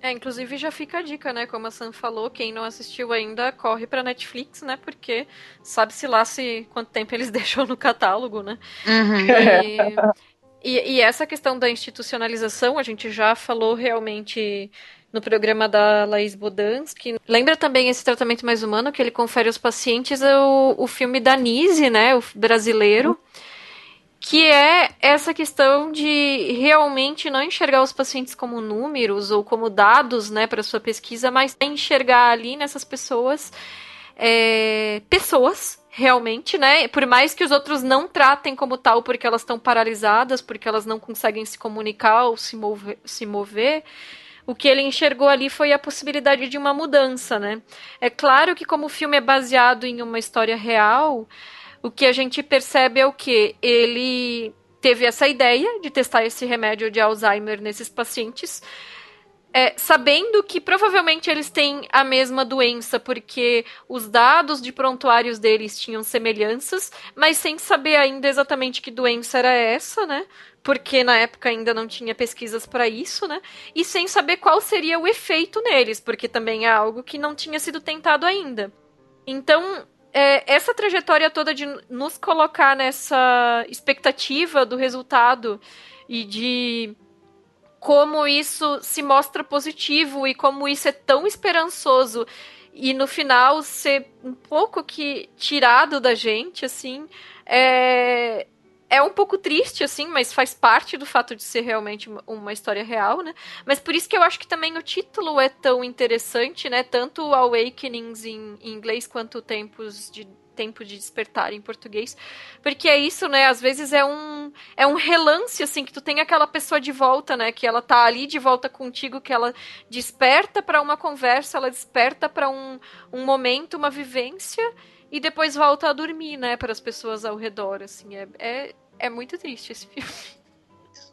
É, inclusive já fica a dica, né? Como a Sam falou, quem não assistiu ainda, corre pra Netflix, né? Porque sabe-se lá se quanto tempo eles deixam no catálogo, né? Uhum. E, e, e essa questão da institucionalização, a gente já falou realmente no programa da Laís Bodansky. Lembra também esse tratamento mais humano que ele confere aos pacientes o, o filme da Nise, né? O brasileiro. que é essa questão de realmente não enxergar os pacientes como números ou como dados, né, para sua pesquisa, mas enxergar ali nessas pessoas é, pessoas realmente, né? Por mais que os outros não tratem como tal porque elas estão paralisadas, porque elas não conseguem se comunicar ou se mover, se mover o que ele enxergou ali foi a possibilidade de uma mudança, né? É claro que como o filme é baseado em uma história real, o que a gente percebe é o que ele teve essa ideia de testar esse remédio de Alzheimer nesses pacientes, é, sabendo que provavelmente eles têm a mesma doença, porque os dados de prontuários deles tinham semelhanças, mas sem saber ainda exatamente que doença era essa, né? Porque na época ainda não tinha pesquisas para isso, né? E sem saber qual seria o efeito neles, porque também é algo que não tinha sido tentado ainda. Então, é, essa trajetória toda de nos colocar nessa expectativa do resultado e de como isso se mostra positivo e como isso é tão esperançoso e no final ser um pouco que tirado da gente, assim, é, é um pouco triste, assim, mas faz parte do fato de ser realmente uma história real, né? Mas por isso que eu acho que também o título é tão interessante, né? Tanto Awakenings em, em inglês quanto Tempos de Tempo de Despertar em português. Porque é isso, né? Às vezes é um, é um relance, assim, que tu tem aquela pessoa de volta, né? Que ela tá ali de volta contigo, que ela desperta para uma conversa, ela desperta para um, um momento, uma vivência e depois volta a dormir, né, para as pessoas ao redor, assim, é, é, é muito triste esse filme.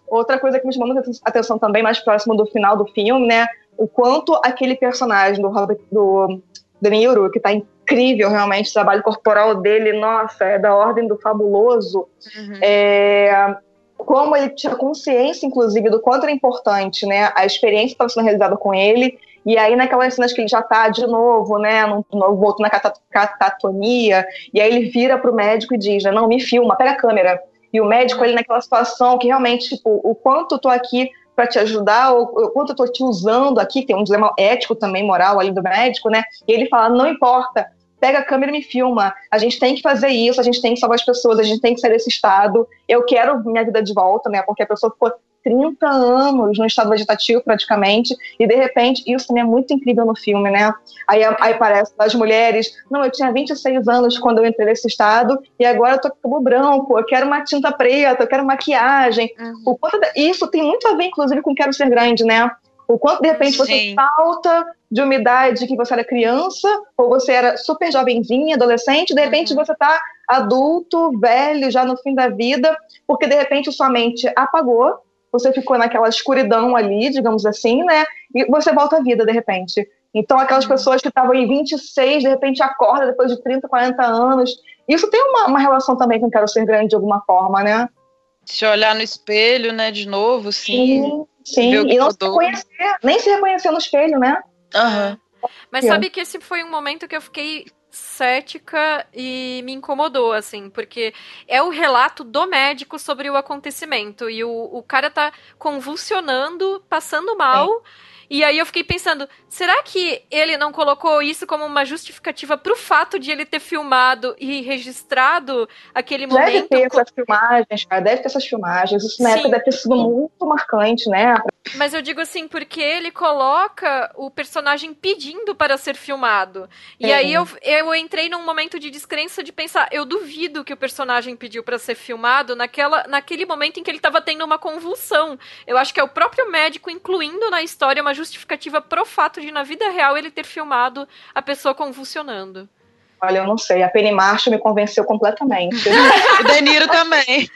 Outra coisa que me chamou muita atenção também, mais próximo do final do filme, né, o quanto aquele personagem do Robert, do De Niro, que está incrível realmente, o trabalho corporal dele, nossa, é da ordem do fabuloso, uhum. é, como ele tinha consciência, inclusive, do quanto era importante, né, a experiência que estava sendo realizada com ele, e aí, naquelas cenas que ele já tá de novo, né, no, no, volto na catatonia, e aí ele vira pro médico e diz, né, não, me filma, pega a câmera. E o médico, ele naquela situação que realmente, tipo, o quanto eu tô aqui para te ajudar, ou o quanto eu tô te usando aqui, tem um dilema ético também, moral ali do médico, né, e ele fala, não importa, pega a câmera e me filma. A gente tem que fazer isso, a gente tem que salvar as pessoas, a gente tem que sair desse estado. Eu quero minha vida de volta, né? Porque a pessoa ficou 30 anos no estado vegetativo, praticamente, e de repente, isso também é muito incrível no filme, né? Aí, aí aparece as mulheres, não, eu tinha 26 anos quando eu entrei nesse estado, e agora eu tô com cabelo branco, eu quero uma tinta preta, eu quero maquiagem. Uhum. O quanto, isso tem muito a ver, inclusive, com Quero Ser Grande, né? O quanto, de repente, você Sim. falta de umidade que você era criança, ou você era super jovenzinha, adolescente, de repente uhum. você está adulto, velho, já no fim da vida, porque de repente sua mente apagou, você ficou naquela escuridão ali, digamos assim, né? E você volta à vida de repente. Então, aquelas uhum. pessoas que estavam em 26, de repente acorda depois de 30, 40 anos. Isso tem uma, uma relação também com Quero Ser Grande de alguma forma, né? Se olhar no espelho, né, de novo, sim. Sim, sim. e não se reconhecer, nem se reconhecer no espelho, né? Aham. Uhum. Mas sabe que esse foi um momento que eu fiquei cética e me incomodou, assim, porque é o relato do médico sobre o acontecimento. E o, o cara tá convulsionando, passando mal. É. E aí eu fiquei pensando, será que ele não colocou isso como uma justificativa pro fato de ele ter filmado e registrado aquele deve momento? Deve ter essas filmagens, cara, deve ter essas filmagens. Isso na Sim. época deve ter sido muito marcante, né? Mas eu digo assim, porque ele coloca o personagem pedindo para ser filmado. E é. aí eu, eu entrei num momento de descrença de pensar, eu duvido que o personagem pediu para ser filmado naquela, naquele momento em que ele estava tendo uma convulsão. Eu acho que é o próprio médico incluindo na história uma justificativa pro fato de, na vida real, ele ter filmado a pessoa convulsionando. Olha, eu não sei. A Penny Marshall me convenceu completamente. o Deniro também.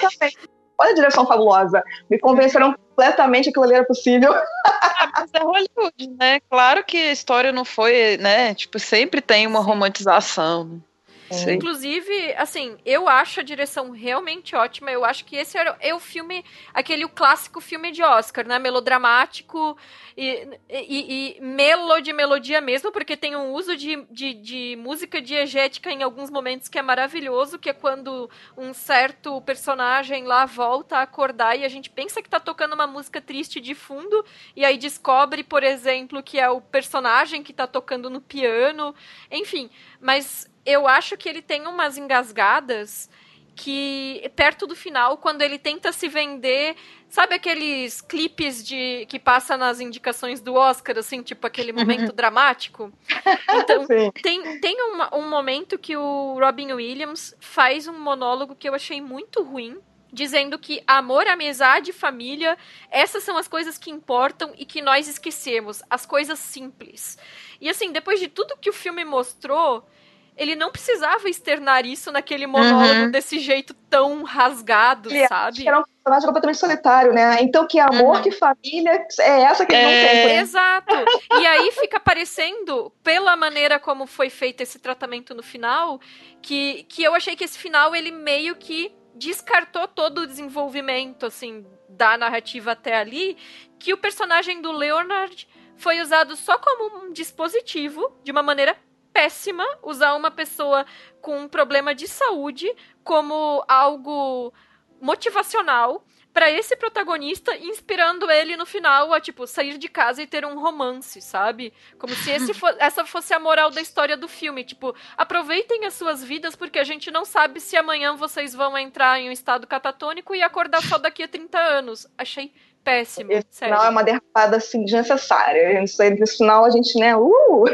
também. Olha a direção fabulosa. Me convenceram completamente que aquilo ali era possível. Ah, mas é Hollywood, né? Claro que a história não foi, né? Tipo, sempre tem uma romantização. Sim. Inclusive, assim, eu acho a direção realmente ótima. Eu acho que esse é o filme, aquele o clássico filme de Oscar, né? Melodramático e, e, e melo de melodia mesmo, porque tem um uso de, de, de, música diegética em alguns momentos que é maravilhoso, que é quando um certo personagem lá volta a acordar e a gente pensa que tá tocando uma música triste de fundo, e aí descobre, por exemplo, que é o personagem que tá tocando no piano. Enfim, mas eu acho que ele tem umas engasgadas que perto do final, quando ele tenta se vender, sabe aqueles clipes de que passa nas indicações do Oscar, assim, tipo aquele momento dramático? Então, tem, tem um, um momento que o Robin Williams faz um monólogo que eu achei muito ruim, dizendo que amor, amizade, família, essas são as coisas que importam e que nós esquecemos, as coisas simples. E assim, depois de tudo que o filme mostrou, ele não precisava externar isso naquele monólogo uhum. desse jeito tão rasgado, ele sabe? Era um personagem completamente solitário, né? Então, que amor, uhum. que família, é essa que ele é... não tem. Exato. E aí fica parecendo, pela maneira como foi feito esse tratamento no final, que, que eu achei que esse final, ele meio que descartou todo o desenvolvimento, assim, da narrativa até ali, que o personagem do Leonard foi usado só como um dispositivo, de uma maneira péssima, usar uma pessoa com um problema de saúde como algo motivacional para esse protagonista, inspirando ele no final a, tipo, sair de casa e ter um romance, sabe? Como se esse fo essa fosse a moral da história do filme. Tipo, aproveitem as suas vidas porque a gente não sabe se amanhã vocês vão entrar em um estado catatônico e acordar só daqui a 30 anos. Achei péssimo. Esse sério. final é uma derrapada assim desnecessária. Isso aí, no final a gente, né? Uh!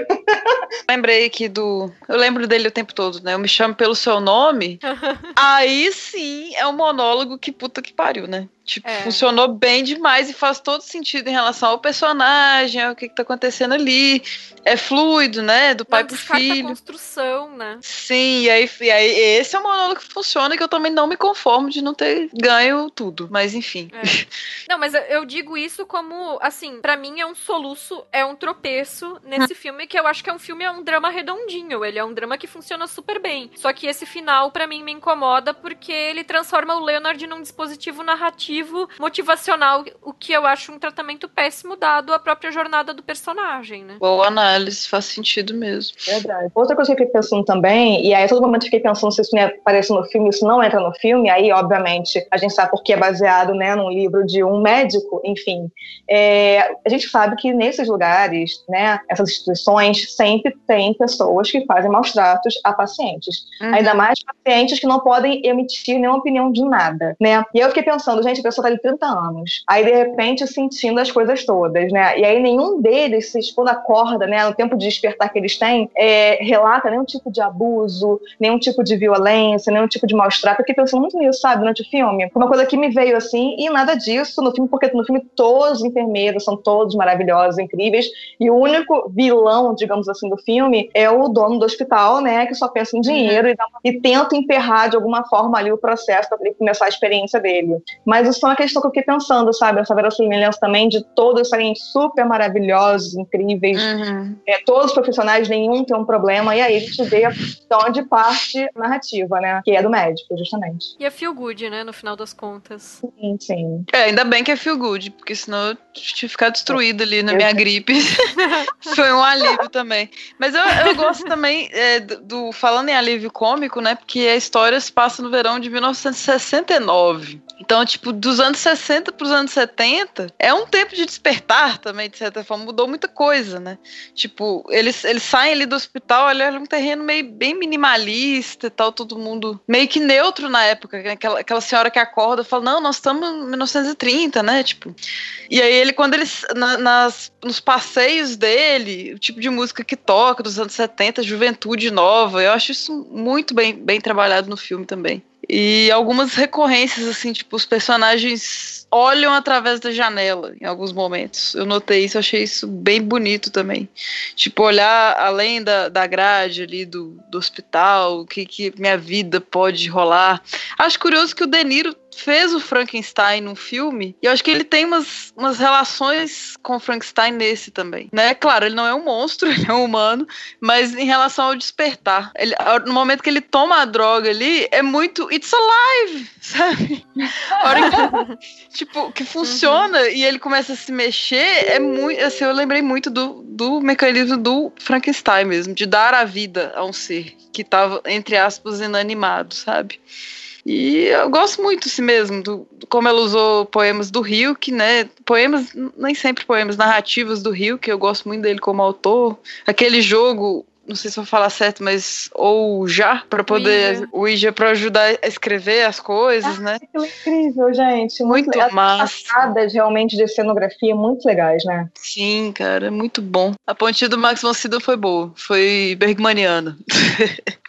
Lembrei aqui do. Eu lembro dele o tempo todo, né? Eu me chamo pelo seu nome. aí sim é um monólogo que puta que pariu, né? Tipo, é. funcionou bem demais e faz todo sentido em relação ao personagem, ao que, que tá acontecendo ali. É fluido, né? Do pai não pro filho. Construção, né? Sim, e aí, e aí esse é o monólogo que funciona, que eu também não me conformo de não ter ganho tudo. Mas enfim. É. Não, mas eu digo isso como, assim, para mim é um soluço, é um tropeço nesse hum. filme, que eu acho que é um filme, é um drama redondinho. Ele é um drama que funciona super bem. Só que esse final, para mim, me incomoda porque ele transforma o Leonard num dispositivo narrativo motivacional, o que eu acho um tratamento péssimo dado a própria jornada do personagem, né? Boa análise, faz sentido mesmo. Verdade. Outra coisa que eu fiquei pensando também, e aí a todo momento eu fiquei pensando se isso aparece no filme, isso não entra no filme, aí obviamente a gente sabe porque é baseado, né, num livro de um médico, enfim. É, a gente sabe que nesses lugares, né, essas instituições sempre tem pessoas que fazem maus tratos a pacientes. Uhum. Ainda mais pacientes que não podem emitir nenhuma opinião de nada, né? E eu fiquei pensando, gente, pessoa tá ali 30 anos. Aí, de repente, sentindo as coisas todas, né? E aí, nenhum deles, se quando acorda, né, no tempo de despertar que eles têm, é, relata nenhum tipo de abuso, nenhum tipo de violência, nenhum tipo de maus-trato. Eu fiquei pensando muito nisso, sabe, durante o filme. Uma coisa que me veio assim, e nada disso no filme, porque no filme todos os enfermeiros são todos maravilhosos, incríveis, e o único vilão, digamos assim, do filme é o dono do hospital, né, que só pensa em dinheiro uhum. e, e, tenta emperrar de alguma forma ali o processo para ele começar a experiência dele. Mas isso foi uma questão que eu fiquei pensando, sabe? Essa verossimilhança também de todos serem super maravilhosos, incríveis, uhum. é, todos os profissionais, nenhum tem um problema, e aí a gente vê a questão de parte narrativa, né? Que é do médico, justamente. E é feel good, né? No final das contas. Sim, sim. É, ainda bem que é feel good, porque senão eu tinha ficado destruída ali na minha gripe. Foi um alívio também. Mas eu, eu gosto também é, do, do, Falando em alívio cômico, né? Porque a história se passa no verão de 1969. Então, tipo, dos anos 60 para os anos 70, é um tempo de despertar também, de certa forma. Mudou muita coisa, né? Tipo, eles, eles saem ali do hospital, olha, um terreno meio bem minimalista e tal, todo mundo meio que neutro na época. Né? Aquela, aquela senhora que acorda fala, não, nós estamos em 1930, né? Tipo. E aí ele, quando eles. Na, nas, nos passeios dele, o tipo de música que toca dos anos 70, juventude nova, eu acho isso muito bem, bem trabalhado no filme também. E algumas recorrências, assim, tipo, os personagens olham através da janela em alguns momentos. Eu notei isso, achei isso bem bonito também. Tipo, olhar além da, da grade ali do, do hospital, o que, que minha vida pode rolar. Acho curioso que o Deniro fez o Frankenstein no filme, e eu acho que ele tem umas, umas relações com o Frankenstein nesse também, né? Claro, ele não é um monstro, ele é um humano, mas em relação ao despertar, ele, no momento que ele toma a droga ali, é muito it's alive, sabe? Hora que, tipo, que funciona uhum. e ele começa a se mexer, é muito, assim, eu lembrei muito do, do mecanismo do Frankenstein mesmo, de dar a vida a um ser que estava entre aspas inanimado, sabe? E eu gosto muito, assim mesmo, do, como ela usou poemas do Rio, que, né, poemas, nem sempre poemas narrativos do Rio, que eu gosto muito dele como autor. Aquele jogo não sei se vou falar certo, mas ou já para poder o Ija para ajudar a escrever as coisas, ah, né? Que incrível, gente. Muito, muito massa. As realmente de cenografia muito legais, né? Sim, cara, muito bom. A pontinha do Max von Sydow foi boa, foi bergmaniana.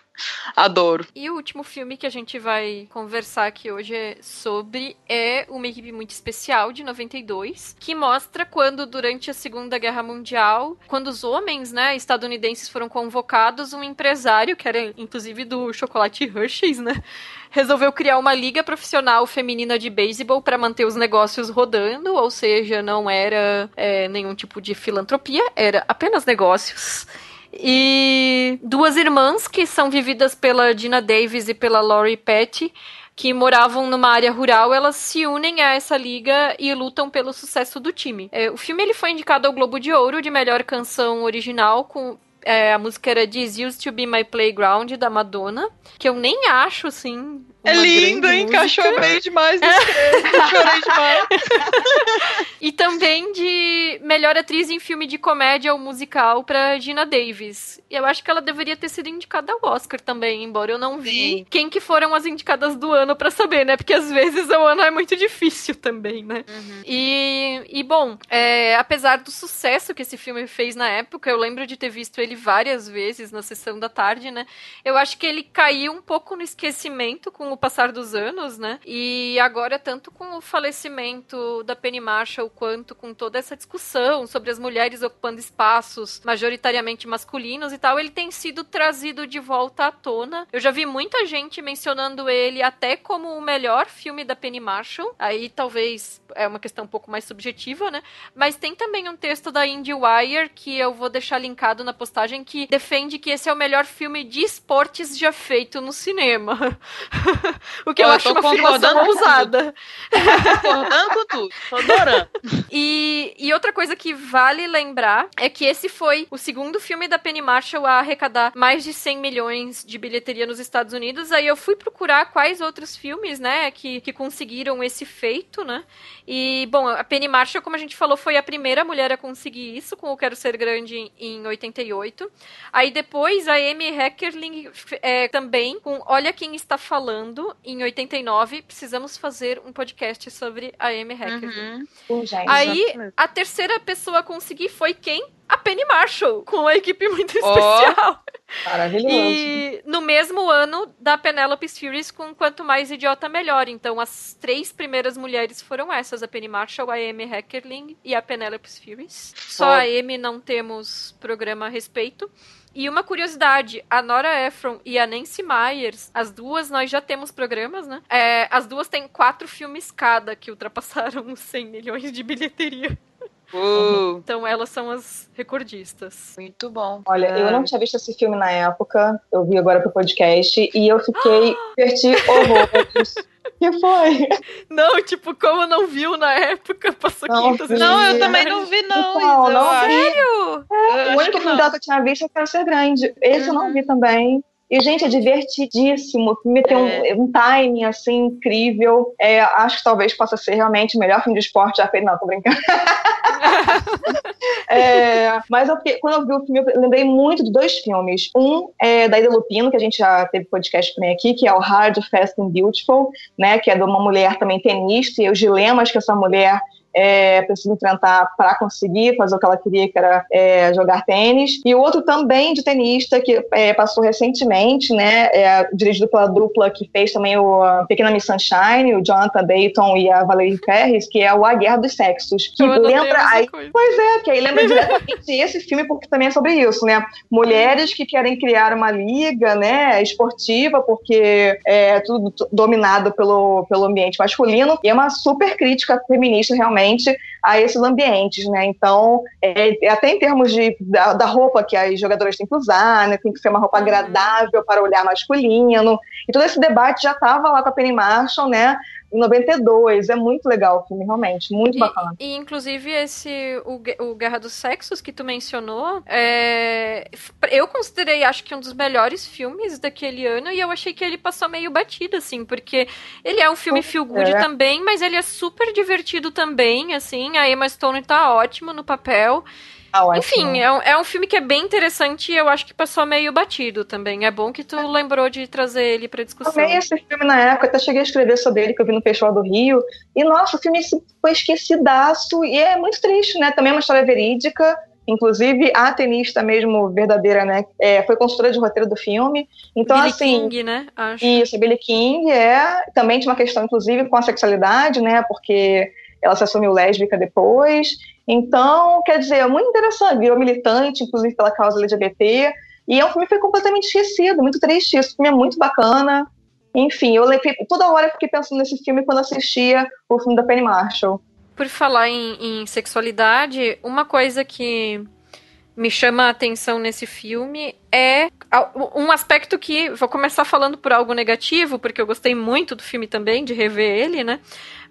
Adoro. E o último filme que a gente vai conversar aqui hoje é sobre é uma equipe muito especial de 92, que mostra quando durante a Segunda Guerra Mundial, quando os homens, né, estadunidenses foram convocados, um empresário que era inclusive do chocolate Hershey's, né, resolveu criar uma liga profissional feminina de beisebol para manter os negócios rodando, ou seja, não era é, nenhum tipo de filantropia, era apenas negócios. E duas irmãs que são vividas pela Dina Davis e pela Laurie Petty, que moravam numa área rural, elas se unem a essa liga e lutam pelo sucesso do time. É, o filme ele foi indicado ao Globo de Ouro de melhor canção original com é, a música era This Used to Be My Playground, da Madonna, que eu nem acho, assim, é lindo, hein? Encaixou bem demais no Chorei demais. e também de melhor atriz em filme de comédia ou musical para Gina Davis. E eu acho que ela deveria ter sido indicada ao Oscar também, embora eu não vi Sim. quem que foram as indicadas do ano para saber, né? Porque às vezes o ano é muito difícil também, né? Uhum. E, e bom, é, apesar do sucesso que esse filme fez na época, eu lembro de ter visto ele várias vezes na sessão da tarde, né? Eu acho que ele caiu um pouco no esquecimento com o passar dos anos, né? E agora, tanto com o falecimento da Penny Marshall, quanto com toda essa discussão sobre as mulheres ocupando espaços majoritariamente masculinos e tal, ele tem sido trazido de volta à tona. Eu já vi muita gente mencionando ele até como o melhor filme da Penny Marshall. Aí talvez é uma questão um pouco mais subjetiva, né? Mas tem também um texto da IndieWire que eu vou deixar linkado na postagem que defende que esse é o melhor filme de esportes já feito no cinema. o que eu, eu acho uma afirmação ousada. concordando com tudo. Tô adorando. E, e outra coisa que vale lembrar é que esse foi o segundo filme da Penny Marshall a arrecadar mais de 100 milhões de bilheteria nos Estados Unidos. Aí eu fui procurar quais outros filmes, né, que, que conseguiram esse feito, né? E, bom, a Penny Marshall, como a gente falou, foi a primeira mulher a conseguir isso com o Quero Ser Grande em 88. Aí depois a Amy Heckerling é, também com Olha Quem Está Falando em 89. Precisamos fazer um podcast sobre a Amy Heckerling. Uhum. Aí a terceira pessoa a conseguir foi quem? a Penny Marshall, com uma equipe muito especial. Oh, maravilhoso. E no mesmo ano da Penelope Furious com Quanto Mais Idiota Melhor. Então as três primeiras mulheres foram essas: a Penny Marshall, a Amy Heckerling e a Penelope Furious. Só a Amy não temos programa a respeito. E uma curiosidade, a Nora Ephron e a Nancy Myers, as duas nós já temos programas, né? É, as duas têm quatro filmes cada que ultrapassaram os 100 milhões de bilheteria. Uh. Então elas são as recordistas. Muito bom. Olha, é. eu não tinha visto esse filme na época, eu vi agora pro podcast e eu fiquei diverti horrores. Que foi? Não, tipo, como não viu na época, passou não, 500 vi. Não, eu também não vi, não. Então, não, sério? É, o único filme dela que eu tinha visto era Ser Grande. Esse uhum. eu não vi também. E, gente, é divertidíssimo. O filme tem um, é. um timing, assim, incrível. É, acho que talvez possa ser realmente o melhor filme de esporte já feito. Não, tô brincando. é, mas eu, quando eu vi o filme, eu lembrei muito de dois filmes. Um é da Ida Lupino, que a gente já teve podcast também aqui, que é o Hard, Fast and Beautiful, né? Que é de uma mulher também tenista e os dilemas que essa mulher é, precisa enfrentar para conseguir fazer o que ela queria, que era é, jogar tênis. E o outro também de tenista, que é, passou recentemente, né, é, dirigido pela dupla que fez também o Pequena Miss Sunshine, o Jonathan Dayton e a Valerie Ferris, que é o A Guerra dos Sexos. Que lembra. Aí, pois é, que aí lembra diretamente esse filme, porque também é sobre isso, né? Mulheres que querem criar uma liga, né, esportiva, porque é tudo dominado pelo, pelo ambiente masculino, e é uma super crítica feminista, realmente a esses ambientes, né? Então, é, até em termos de, da, da, roupa que as jogadoras têm que usar, né? Tem que ser uma roupa uhum. agradável para o olhar masculino. E todo esse debate já estava lá com a Penny Marshall, né? Em 92. É muito legal o filme, realmente, muito e, bacana. E, inclusive, esse, o, o Guerra dos Sexos que tu mencionou, é, eu considerei, acho que um dos melhores filmes daquele ano, e eu achei que ele passou meio batido, assim, porque ele é um filme feel good é. também, mas ele é super divertido também, assim, a Emma Stone tá ótima no papel. Ah, Enfim, é um, é um filme que é bem interessante e eu acho que passou meio batido também. É bom que tu lembrou de trazer ele pra discussão. Amei esse filme na época, até cheguei a escrever sobre ele, que eu vi no Festival do Rio. E, nossa, o filme foi esquecidaço e é muito triste, né? Também é uma história verídica. Inclusive, a tenista mesmo, verdadeira, né? É, foi consultora de roteiro do filme. Então, Billie assim. King, né? Acho. Isso, a Billie King é. Também tinha uma questão, inclusive, com a sexualidade, né? Porque ela se assumiu lésbica depois. Então, quer dizer, é muito interessante. Virou militante, inclusive, pela causa LGBT. E é um filme que foi completamente esquecido, muito triste. Esse filme é muito bacana. Enfim, eu toda hora eu fiquei pensando nesse filme quando assistia o filme da Penny Marshall. Por falar em, em sexualidade, uma coisa que me chama a atenção nesse filme é um aspecto que vou começar falando por algo negativo, porque eu gostei muito do filme também, de rever ele, né?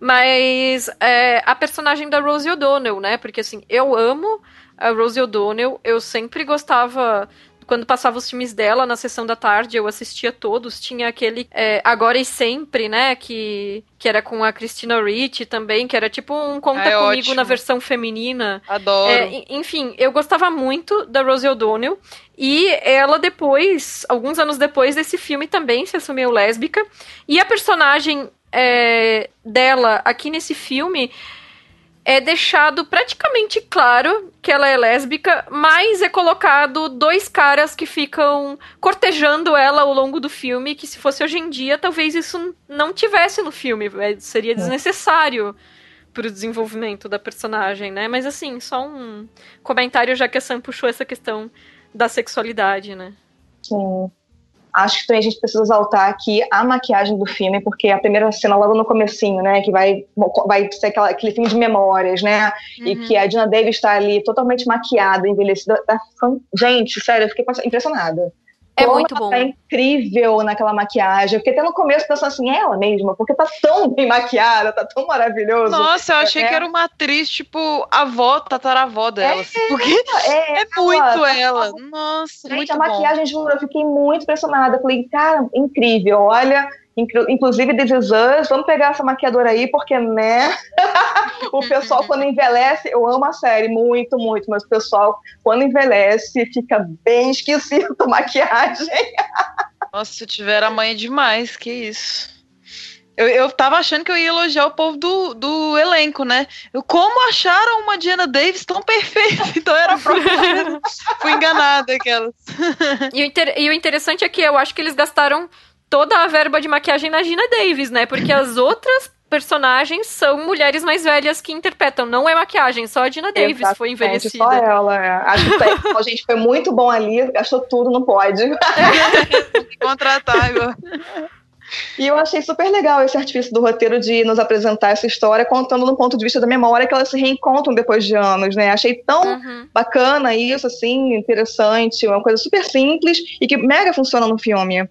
Mas é, a personagem da Rosie O'Donnell, né? Porque assim, eu amo a Rosie O'Donnell, eu sempre gostava quando passava os filmes dela na sessão da tarde, eu assistia todos. Tinha aquele é, Agora e Sempre, né? Que, que era com a Christina Ricci também, que era tipo um Conta Ah, é Comigo ótimo. na versão feminina. Adoro. É, en- enfim, eu gostava muito da Rosie O'Donnell. E ela depois, alguns anos depois desse filme, também se assumiu lésbica. E a personagem é, dela aqui nesse filme é deixado praticamente claro que ela é lésbica, mas é colocado dois caras que ficam cortejando ela ao longo do filme, que se fosse hoje em dia, talvez isso não tivesse no filme, é, seria desnecessário pro desenvolvimento da personagem, né? Mas assim, só um comentário já que a Sam puxou essa questão da sexualidade, né? Sim. Acho que também a gente precisa exaltar aqui a maquiagem do filme, porque a primeira cena logo no comecinho, né, que vai, vai ser aquela, aquele filme de memórias, né, e Uhum. que a Dina Davis está ali totalmente maquiada, envelhecida. Tá Gente, sério, eu fiquei impressionada. É Como muito ela bom. Tá incrível naquela maquiagem. Fiquei até no começo pensando assim, é ela mesma, porque tá tão bem maquiada, tá tão maravilhoso. Nossa, eu achei É. que era uma atriz, tipo, avó, tataravó dela. assim, porque É, é muito ela. Nossa, Gente, muito a bom. maquiagem, juro, eu fiquei muito impressionada. Eu Falei, cara, incrível, olha. Inclu- Inclusive, This Is Us, vamos pegar essa maquiadora aí, porque, né? o pessoal, quando envelhece, eu amo a série muito, muito, mas o pessoal, quando envelhece, fica bem esquisito a maquiagem. Nossa, se eu tiver amanhã demais, que isso. Eu, eu tava achando que eu ia elogiar o povo do, do elenco, né? Eu, como acharam uma Diana Davis tão perfeita? Então era a própria. Fui enganada aquelas. E o, inter- e o interessante é que eu acho que eles gastaram toda a verba de maquiagem na Gina Davis, né? Porque as outras personagens são mulheres mais velhas que interpretam. Não é maquiagem, só a Gina Davis foi Exatamente, envelhecida. Só ela, é. Acho que a gente foi muito bom ali, gastou tudo, não pode. Contratar agora. E eu achei super legal esse artifício do roteiro de nos apresentar essa história, contando no ponto de vista da memória que elas se reencontram depois de anos, né? Achei tão Uhum. bacana isso, assim, interessante, uma coisa super simples e que mega funciona no filme.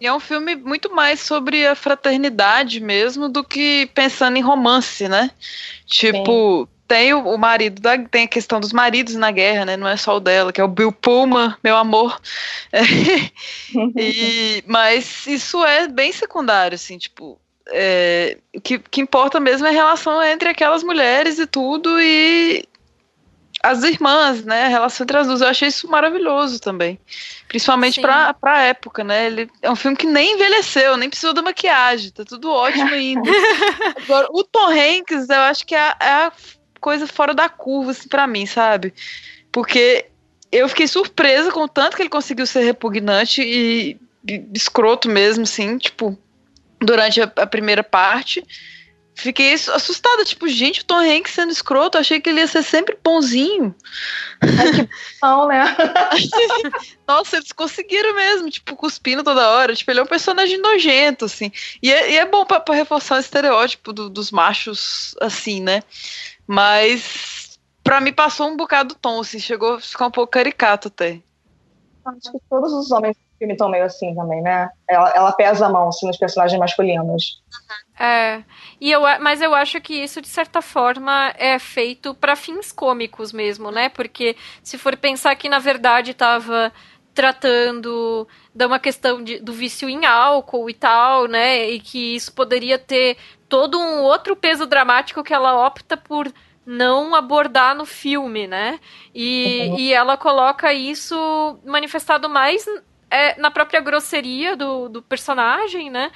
E é um filme muito mais sobre a fraternidade mesmo do que pensando em romance, né? Tipo, tem o, o marido, da, tem a questão dos maridos na guerra, né? Não é só o dela, que é o Bill Pullman, meu amor. É, e, mas isso é bem secundário, assim, tipo. é, o que, que importa mesmo é a relação entre aquelas mulheres e tudo, e as irmãs, né? A relação entre as duas. Eu achei isso maravilhoso também. Principalmente Sim. pra, pra época, né? Ele é um filme que nem envelheceu, nem precisou da maquiagem, tá tudo ótimo ainda. Agora, o Tom Hanks, eu acho que é a, é a coisa fora da curva, assim, pra mim, sabe? Porque eu fiquei surpresa com o tanto que ele conseguiu ser repugnante e, e escroto mesmo, assim, tipo, durante a, a primeira parte. Fiquei ass- assustada, tipo, gente, o Tom Hanks sendo escroto, achei que ele ia ser sempre bonzinho. Não, né? Nossa, eles conseguiram mesmo, tipo, cuspindo toda hora. Tipo, ele é um personagem nojento, assim. E é, e é bom pra, pra reforçar o estereótipo do- dos machos, assim, né? Mas, pra mim, passou um bocado do tom, assim. Chegou a ficar um pouco caricato até. Acho que todos os homens do filme estão meio assim também, né? Ela, ela pesa a mão, assim, nos personagens masculinos. É. E eu, mas eu acho que isso, de certa forma, é feito para fins cômicos mesmo, né? Porque se for pensar que, na verdade, estava tratando de uma questão de- do vício em álcool e tal, né? E que isso poderia ter todo um outro peso dramático que ela opta por não abordar no filme, né? E, uhum. e ela coloca isso manifestado mais é, na própria grosseria do, do personagem, né?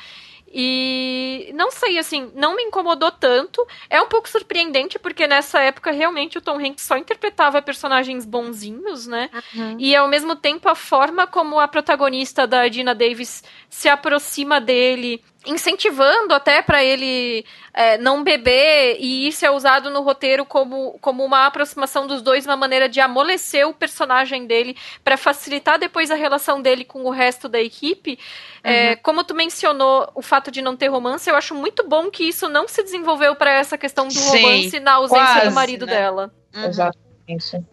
E não sei, assim, não me incomodou tanto. É um pouco surpreendente, porque nessa época realmente o Tom Hanks só interpretava personagens bonzinhos, né? Uhum. E ao mesmo tempo a forma como a protagonista da Dina Davis se aproxima dele incentivando até para ele é, não beber, e isso é usado no roteiro como, como uma aproximação dos dois, uma maneira de amolecer o personagem dele para facilitar depois a relação dele com o resto da equipe. É, uhum. É, como tu mencionou o fato de não ter romance, eu acho muito bom que isso não se desenvolveu para essa questão do Sim, romance na ausência quase, do marido né? dela. Uhum. Exato.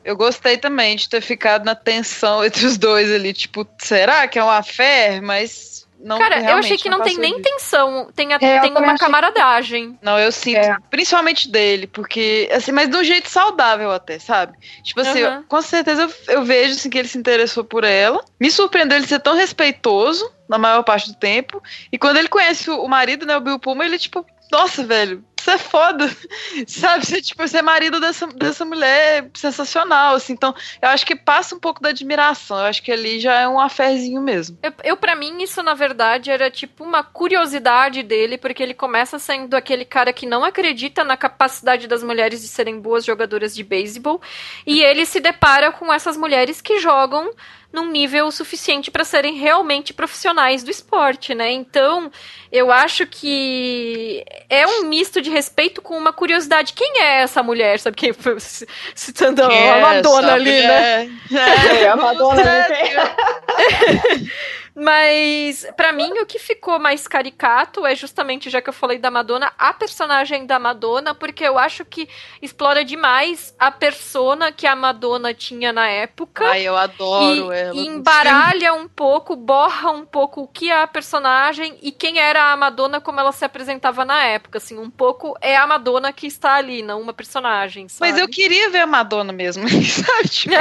Eu gostei também de ter ficado na tensão entre os dois ali, tipo, será que é uma fé? Mas não, Cara, eu achei que não, tem nem tensão, tem, a, é, tem uma camaradagem. Não, eu sinto, é. principalmente dele, porque, assim, mas de um jeito saudável até, sabe? Tipo assim, uhum. eu, com certeza eu, eu, vejo assim, que ele se interessou por ela. Me surpreendeu ele ser tão respeitoso na maior parte do tempo. E quando ele conhece o, o marido, né, o Bill Puma, ele, tipo, nossa, velho, isso é foda. Sabe? Você, tipo, você é marido dessa, dessa mulher sensacional, assim. Então, eu acho que passa um pouco da admiração. Eu acho que ali já é um afezinho mesmo. Eu, eu para mim, isso, na verdade, era tipo uma curiosidade dele, porque ele começa sendo aquele cara que não acredita na capacidade das mulheres de serem boas jogadoras de beisebol. E ele se depara com essas mulheres que jogam num nível suficiente para serem realmente profissionais do esporte, né? Então, eu acho que é um misto de respeito com uma curiosidade. Quem é essa mulher? Sabe quem foi citando a Madonna ali, né? É, a Madonna ali. Mas, para mim, o que ficou mais caricato é justamente, já que eu falei da Madonna, a personagem da Madonna, porque eu acho que explora demais a persona que a Madonna tinha na época. Ai, eu adoro e, ela. E embaralha um pouco, borra um pouco o que é a personagem e quem era a Madonna como ela se apresentava na época. Assim, um pouco é a Madonna que está ali, não uma personagem. Sabe? Mas eu queria ver a Madonna mesmo, sabe? Tipo,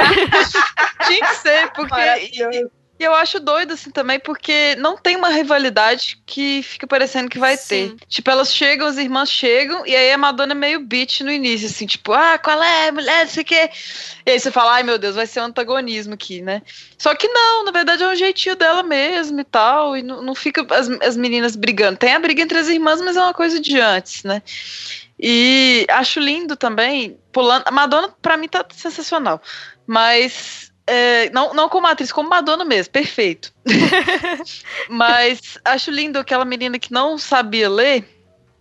tinha que ser, porque. E eu acho doido, assim, também, porque não tem uma rivalidade que fica parecendo que vai Sim. ter. Tipo, elas chegam, as irmãs chegam, e aí a Madonna é meio bitch no início, assim, tipo, ah, qual é, mulher, não sei o quê. E aí você fala, ai meu Deus, vai ser um antagonismo aqui, né? Só que não, na verdade é um jeitinho dela mesmo e tal, e não, não fica as, as meninas brigando. Tem a briga entre as irmãs, mas é uma coisa de antes, né? E acho lindo também, pulando. A Madonna, pra mim, tá sensacional. Mas é, não, não como atriz, como Madonna mesmo, perfeito. Mas acho lindo aquela menina que não sabia ler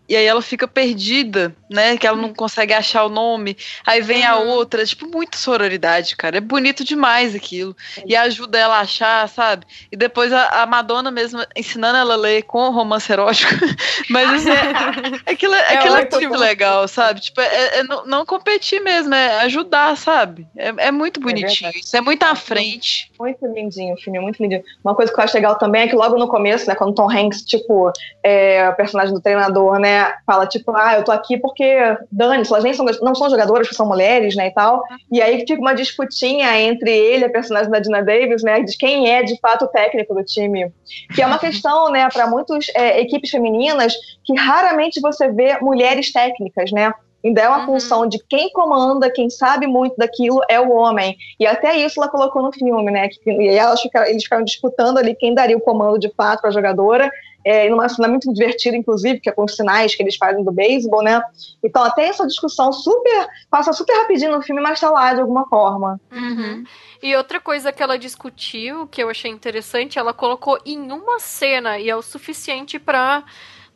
e aí ela fica perdida, né? Que ela não consegue achar o nome. Aí vem uhum. a outra, tipo, muita sororidade, cara. É bonito demais aquilo. E ajuda ela a achar, sabe? E depois a, a Madonna mesmo ensinando ela a ler com romance erótico. Mas assim, é, aquilo, é, aquilo é tipo legal, sabe? Tipo, é, é não, não, competir mesmo, é ajudar, sabe? É, é muito é bonitinho. Isso é muito à frente. Muito lindinho o filme, muito lindinho. Uma coisa que eu acho legal também é que logo no começo, né, quando Tom Hanks, tipo, é o personagem do treinador, né? Fala, tipo, ah, eu tô aqui porque dane-se, elas nem são, não são jogadoras, são mulheres, né, e tal. E aí fica uma disputinha entre ele, a personagem da Dina Davis, né, de quem é de fato o técnico do time. Que é uma questão, né, para muitas é, equipes femininas, que raramente você vê mulheres técnicas, né. Ainda é uma uhum. função de quem comanda, quem sabe muito daquilo é o homem. E até isso ela colocou no filme, né? E aí elas ficaram, eles ficaram disputando ali quem daria o comando de fato para a jogadora é, numa cena muito divertida, inclusive, que é com os sinais que eles fazem do beisebol, né? Então, até essa discussão super. passa super rapidinho no filme, mas tá lá de alguma forma. Uhum. E outra coisa que ela discutiu, que eu achei interessante, ela colocou em uma cena, e é o suficiente para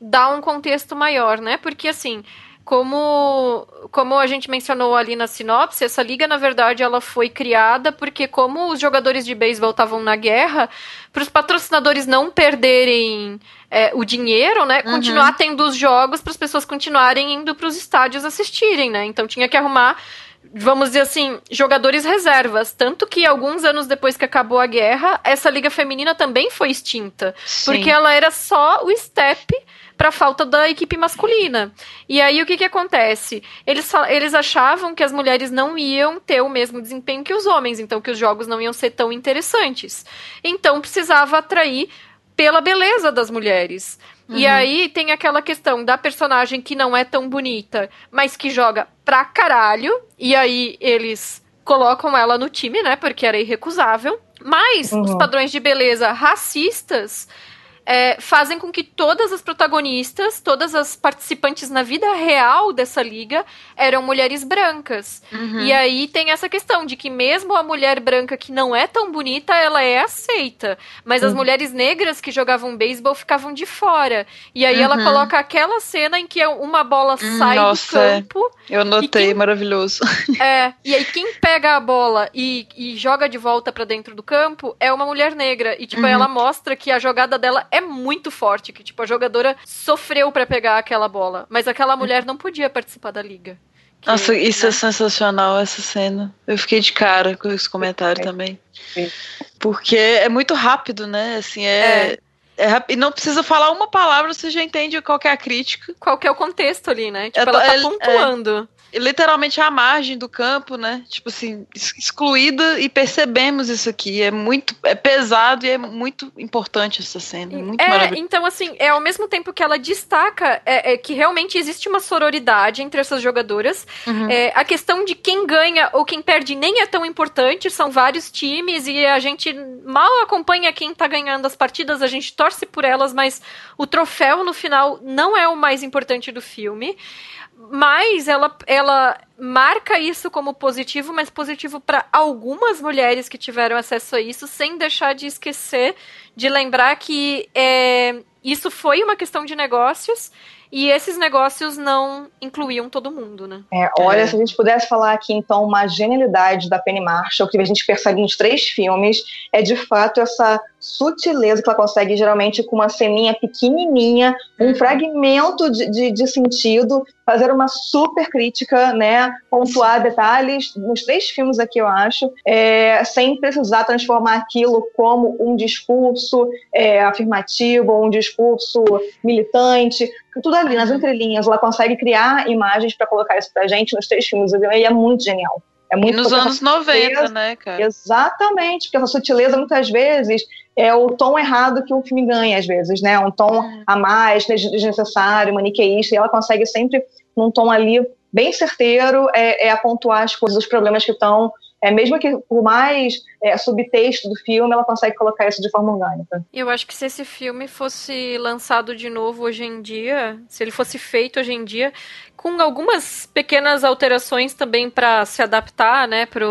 dar um contexto maior, né? Porque, assim como, como a gente mencionou ali na sinopse, essa liga, na verdade, ela foi criada porque como os jogadores de beisebol estavam na guerra, para os patrocinadores não perderem é, o dinheiro, né, uhum. continuar tendo os jogos para as pessoas continuarem indo para os estádios assistirem, né? Então tinha que arrumar vamos dizer assim, jogadores reservas. Tanto que alguns anos depois que acabou a guerra, essa liga feminina também foi extinta. Sim. Porque ela era só o step para falta da equipe masculina. E aí o que que acontece? Eles, eles achavam que as mulheres não iam ter o mesmo desempenho que os homens, então que os jogos não iam ser tão interessantes. Então precisava atrair pela beleza das mulheres. Uhum. E aí tem aquela questão da personagem que não é tão bonita, mas que joga pra caralho. E aí eles colocam ela no time, né? Porque era irrecusável. Mas uhum. os padrões de beleza racistas é, fazem com que todas as protagonistas, todas as participantes na vida real dessa liga eram mulheres brancas. Uhum. E aí tem essa questão de que mesmo a mulher branca que não é tão bonita, ela é aceita. Mas uhum. as mulheres negras que jogavam beisebol ficavam de fora. E aí uhum. ela coloca aquela cena em que uma bola hum, sai Nossa, do é. campo. Eu notei, quem, maravilhoso. É, e aí quem pega a bola e, e joga de volta para dentro do campo é uma mulher negra. E tipo, uhum. ela mostra que a jogada dela é é muito forte, que tipo, a jogadora sofreu para pegar aquela bola, mas aquela mulher não podia participar da liga. Que, Nossa, isso é né? é sensacional, essa cena. Eu fiquei de cara com esse comentário também. Porque é muito rápido, né? Assim, é. é. É, e não precisa falar uma palavra, você já entende qual é a crítica. Qual é o contexto ali, né? Tipo, é, ela tá é, pontuando literalmente à margem do campo, né? Tipo assim, excluída e percebemos isso aqui. É muito, é pesado e é muito importante essa cena. É muito é, então assim, é ao mesmo tempo que ela destaca é, é que realmente existe uma sororidade entre essas jogadoras. Uhum. É, a questão de quem ganha ou quem perde nem é tão importante. São vários times e a gente mal acompanha quem tá ganhando as partidas. A gente torce por elas, mas o troféu no final não é o mais importante do filme. Mas ela, ela marca isso como positivo, mas positivo para algumas mulheres que tiveram acesso a isso, sem deixar de esquecer de lembrar que é, isso foi uma questão de negócios e esses negócios não incluíam todo mundo, né? É, olha, é. se a gente pudesse falar aqui, então, uma genialidade da Penny Marshall, que a gente percebe nos três filmes, é de fato essa sutileza que ela consegue, geralmente, com uma ceninha pequenininha, um uhum. fragmento de, de, de, sentido, fazer uma super crítica, né? Pontuar detalhes nos três filmes aqui, eu acho, é, sem precisar transformar aquilo como um discurso é, afirmativo, ou um discurso militante. Tudo ali, nas entrelinhas, ela consegue criar imagens para colocar isso pra gente nos três filmes, e é muito genial. É muito e nos anos 90, né, cara? Exatamente, porque essa sutileza muitas vezes é o tom errado que o filme ganha, às vezes, né? Um tom é. a mais, desnecessário, maniqueísta, e ela consegue sempre, num tom ali bem certeiro, é, é apontar as coisas, os problemas que estão é, mesmo que por mais é, subtexto do filme, ela consegue colocar isso de forma orgânica. Eu acho que se esse filme fosse lançado de novo hoje em dia, se ele fosse feito hoje em dia, com algumas pequenas alterações também para se adaptar, né, para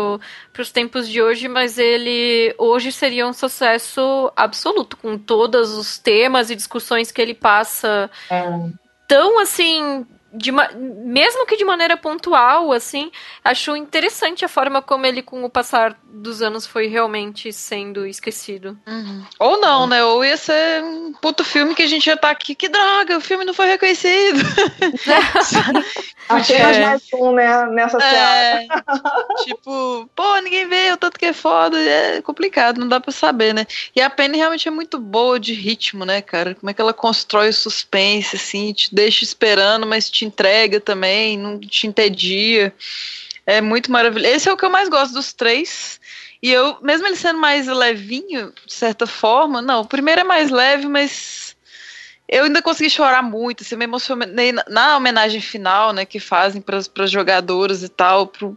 os tempos de hoje, mas ele hoje seria um sucesso absoluto, com todos os temas e discussões que ele passa. É. Tão assim de, mesmo que de maneira pontual, assim, acho interessante a forma como ele, com o passar dos anos, foi realmente sendo esquecido. Uhum. Ou não, né? Ou ia ser um puto filme que a gente já tá aqui, que droga, o filme não foi reconhecido. Apenas é. mais um, né, nessa é, Tipo, pô, ninguém vê o tanto que é foda, é complicado, não dá pra saber, né? E a Penny realmente é muito boa de ritmo, né, cara? Como é que ela constrói o suspense, assim, te deixa esperando, mas te entrega também, não te entedia. É muito maravilhoso. Esse é o que eu mais gosto dos três. E eu, mesmo ele sendo mais levinho, de certa forma, não, o primeiro é mais leve, mas eu ainda consegui chorar muito, assim, me emocionei na, na homenagem final, né, que fazem para as jogadoras e tal, para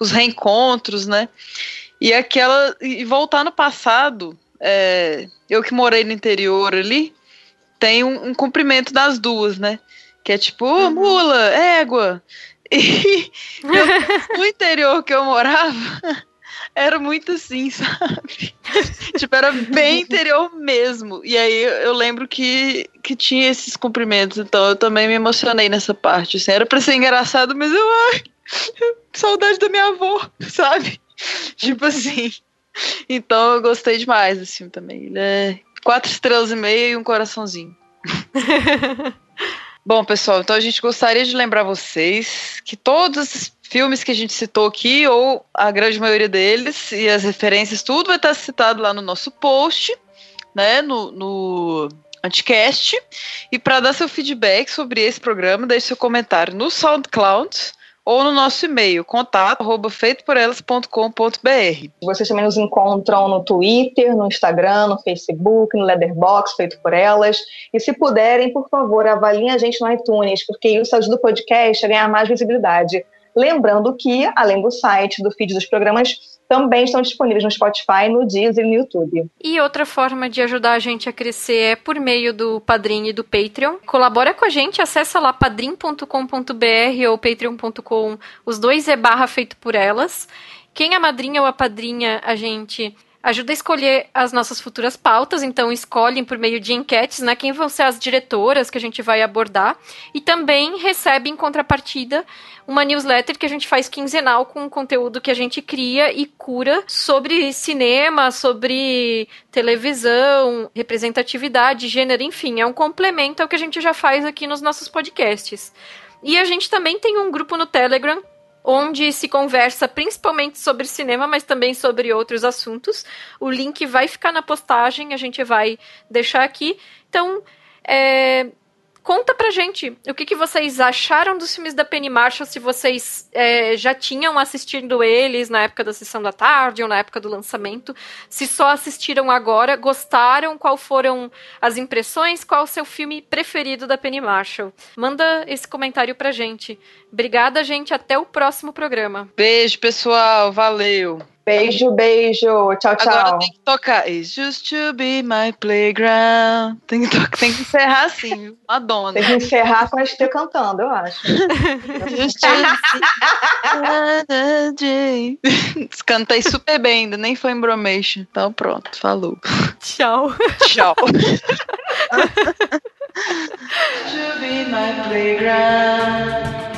os reencontros, né, e aquela, e voltar no passado, é, eu que morei no interior ali, tem um, um cumprimento das duas, né, que é tipo, oh, mula, égua. E eu, no interior que eu morava, era muito assim, sabe? tipo, era bem interior mesmo. E aí eu lembro que, que tinha esses cumprimentos, então eu também me emocionei nessa parte. Assim, era pra ser engraçado, mas eu, ai, saudade da minha avó, sabe? Tipo assim. Então eu gostei demais filme também. Ele é quatro estrelas e meia e um coraçãozinho. Bom, pessoal, então a gente gostaria de lembrar vocês que todos os filmes que a gente citou aqui, ou a grande maioria deles, e as referências, tudo vai estar citado lá no nosso post, né, no, no Anticast. E para dar seu feedback sobre esse programa, deixe seu comentário no SoundCloud ou no nosso e-mail, contato arroba feitoporelas.com.br. Vocês também nos encontram no Twitter, no Instagram, no Facebook, no Leatherbox, Feito por Elas. E se puderem, por favor, avaliem a gente no iTunes, porque isso ajuda o podcast a ganhar mais visibilidade. Lembrando que, além do site, do feed dos programas, também estão disponíveis no Spotify, no Deezer e no YouTube. E outra forma de ajudar a gente a crescer é por meio do Padrim e do Patreon. Colabora com a gente, acessa lá padrim.com.br ou patreon.com, os dois é barra feito por elas. Quem é madrinha ou a padrinha, a gente ajuda a escolher as nossas futuras pautas, então escolhem por meio de enquetes, né, quem vão ser as diretoras que a gente vai abordar, e também recebe em contrapartida uma newsletter que a gente faz quinzenal com conteúdo que a gente cria e cura sobre cinema, sobre televisão, representatividade, gênero, enfim, é um complemento ao que a gente já faz aqui nos nossos podcasts. E a gente também tem um grupo no Telegram onde se conversa principalmente sobre cinema, mas também sobre outros assuntos. O link vai ficar na postagem, a gente vai deixar aqui. Então, é, Conta pra gente o que, que vocês acharam dos filmes da Penny Marshall, se vocês é, já tinham assistido eles na época da sessão da tarde ou na época do lançamento, se só assistiram agora, gostaram, qual foram as impressões, qual o seu filme preferido da Penny Marshall. Manda esse comentário pra gente. Obrigada, gente, até o próximo programa. Beijo, pessoal, valeu! Beijo, beijo. Tchau, tchau. Agora tem que tocar. It's just to be my playground. Tem que, tocar, tem que encerrar assim, Madonna. Tem que encerrar com a ST cantando, eu acho. just Cantei super bem, ainda nem foi embromation. Então pronto, falou. Tchau. Tchau. to be my playground.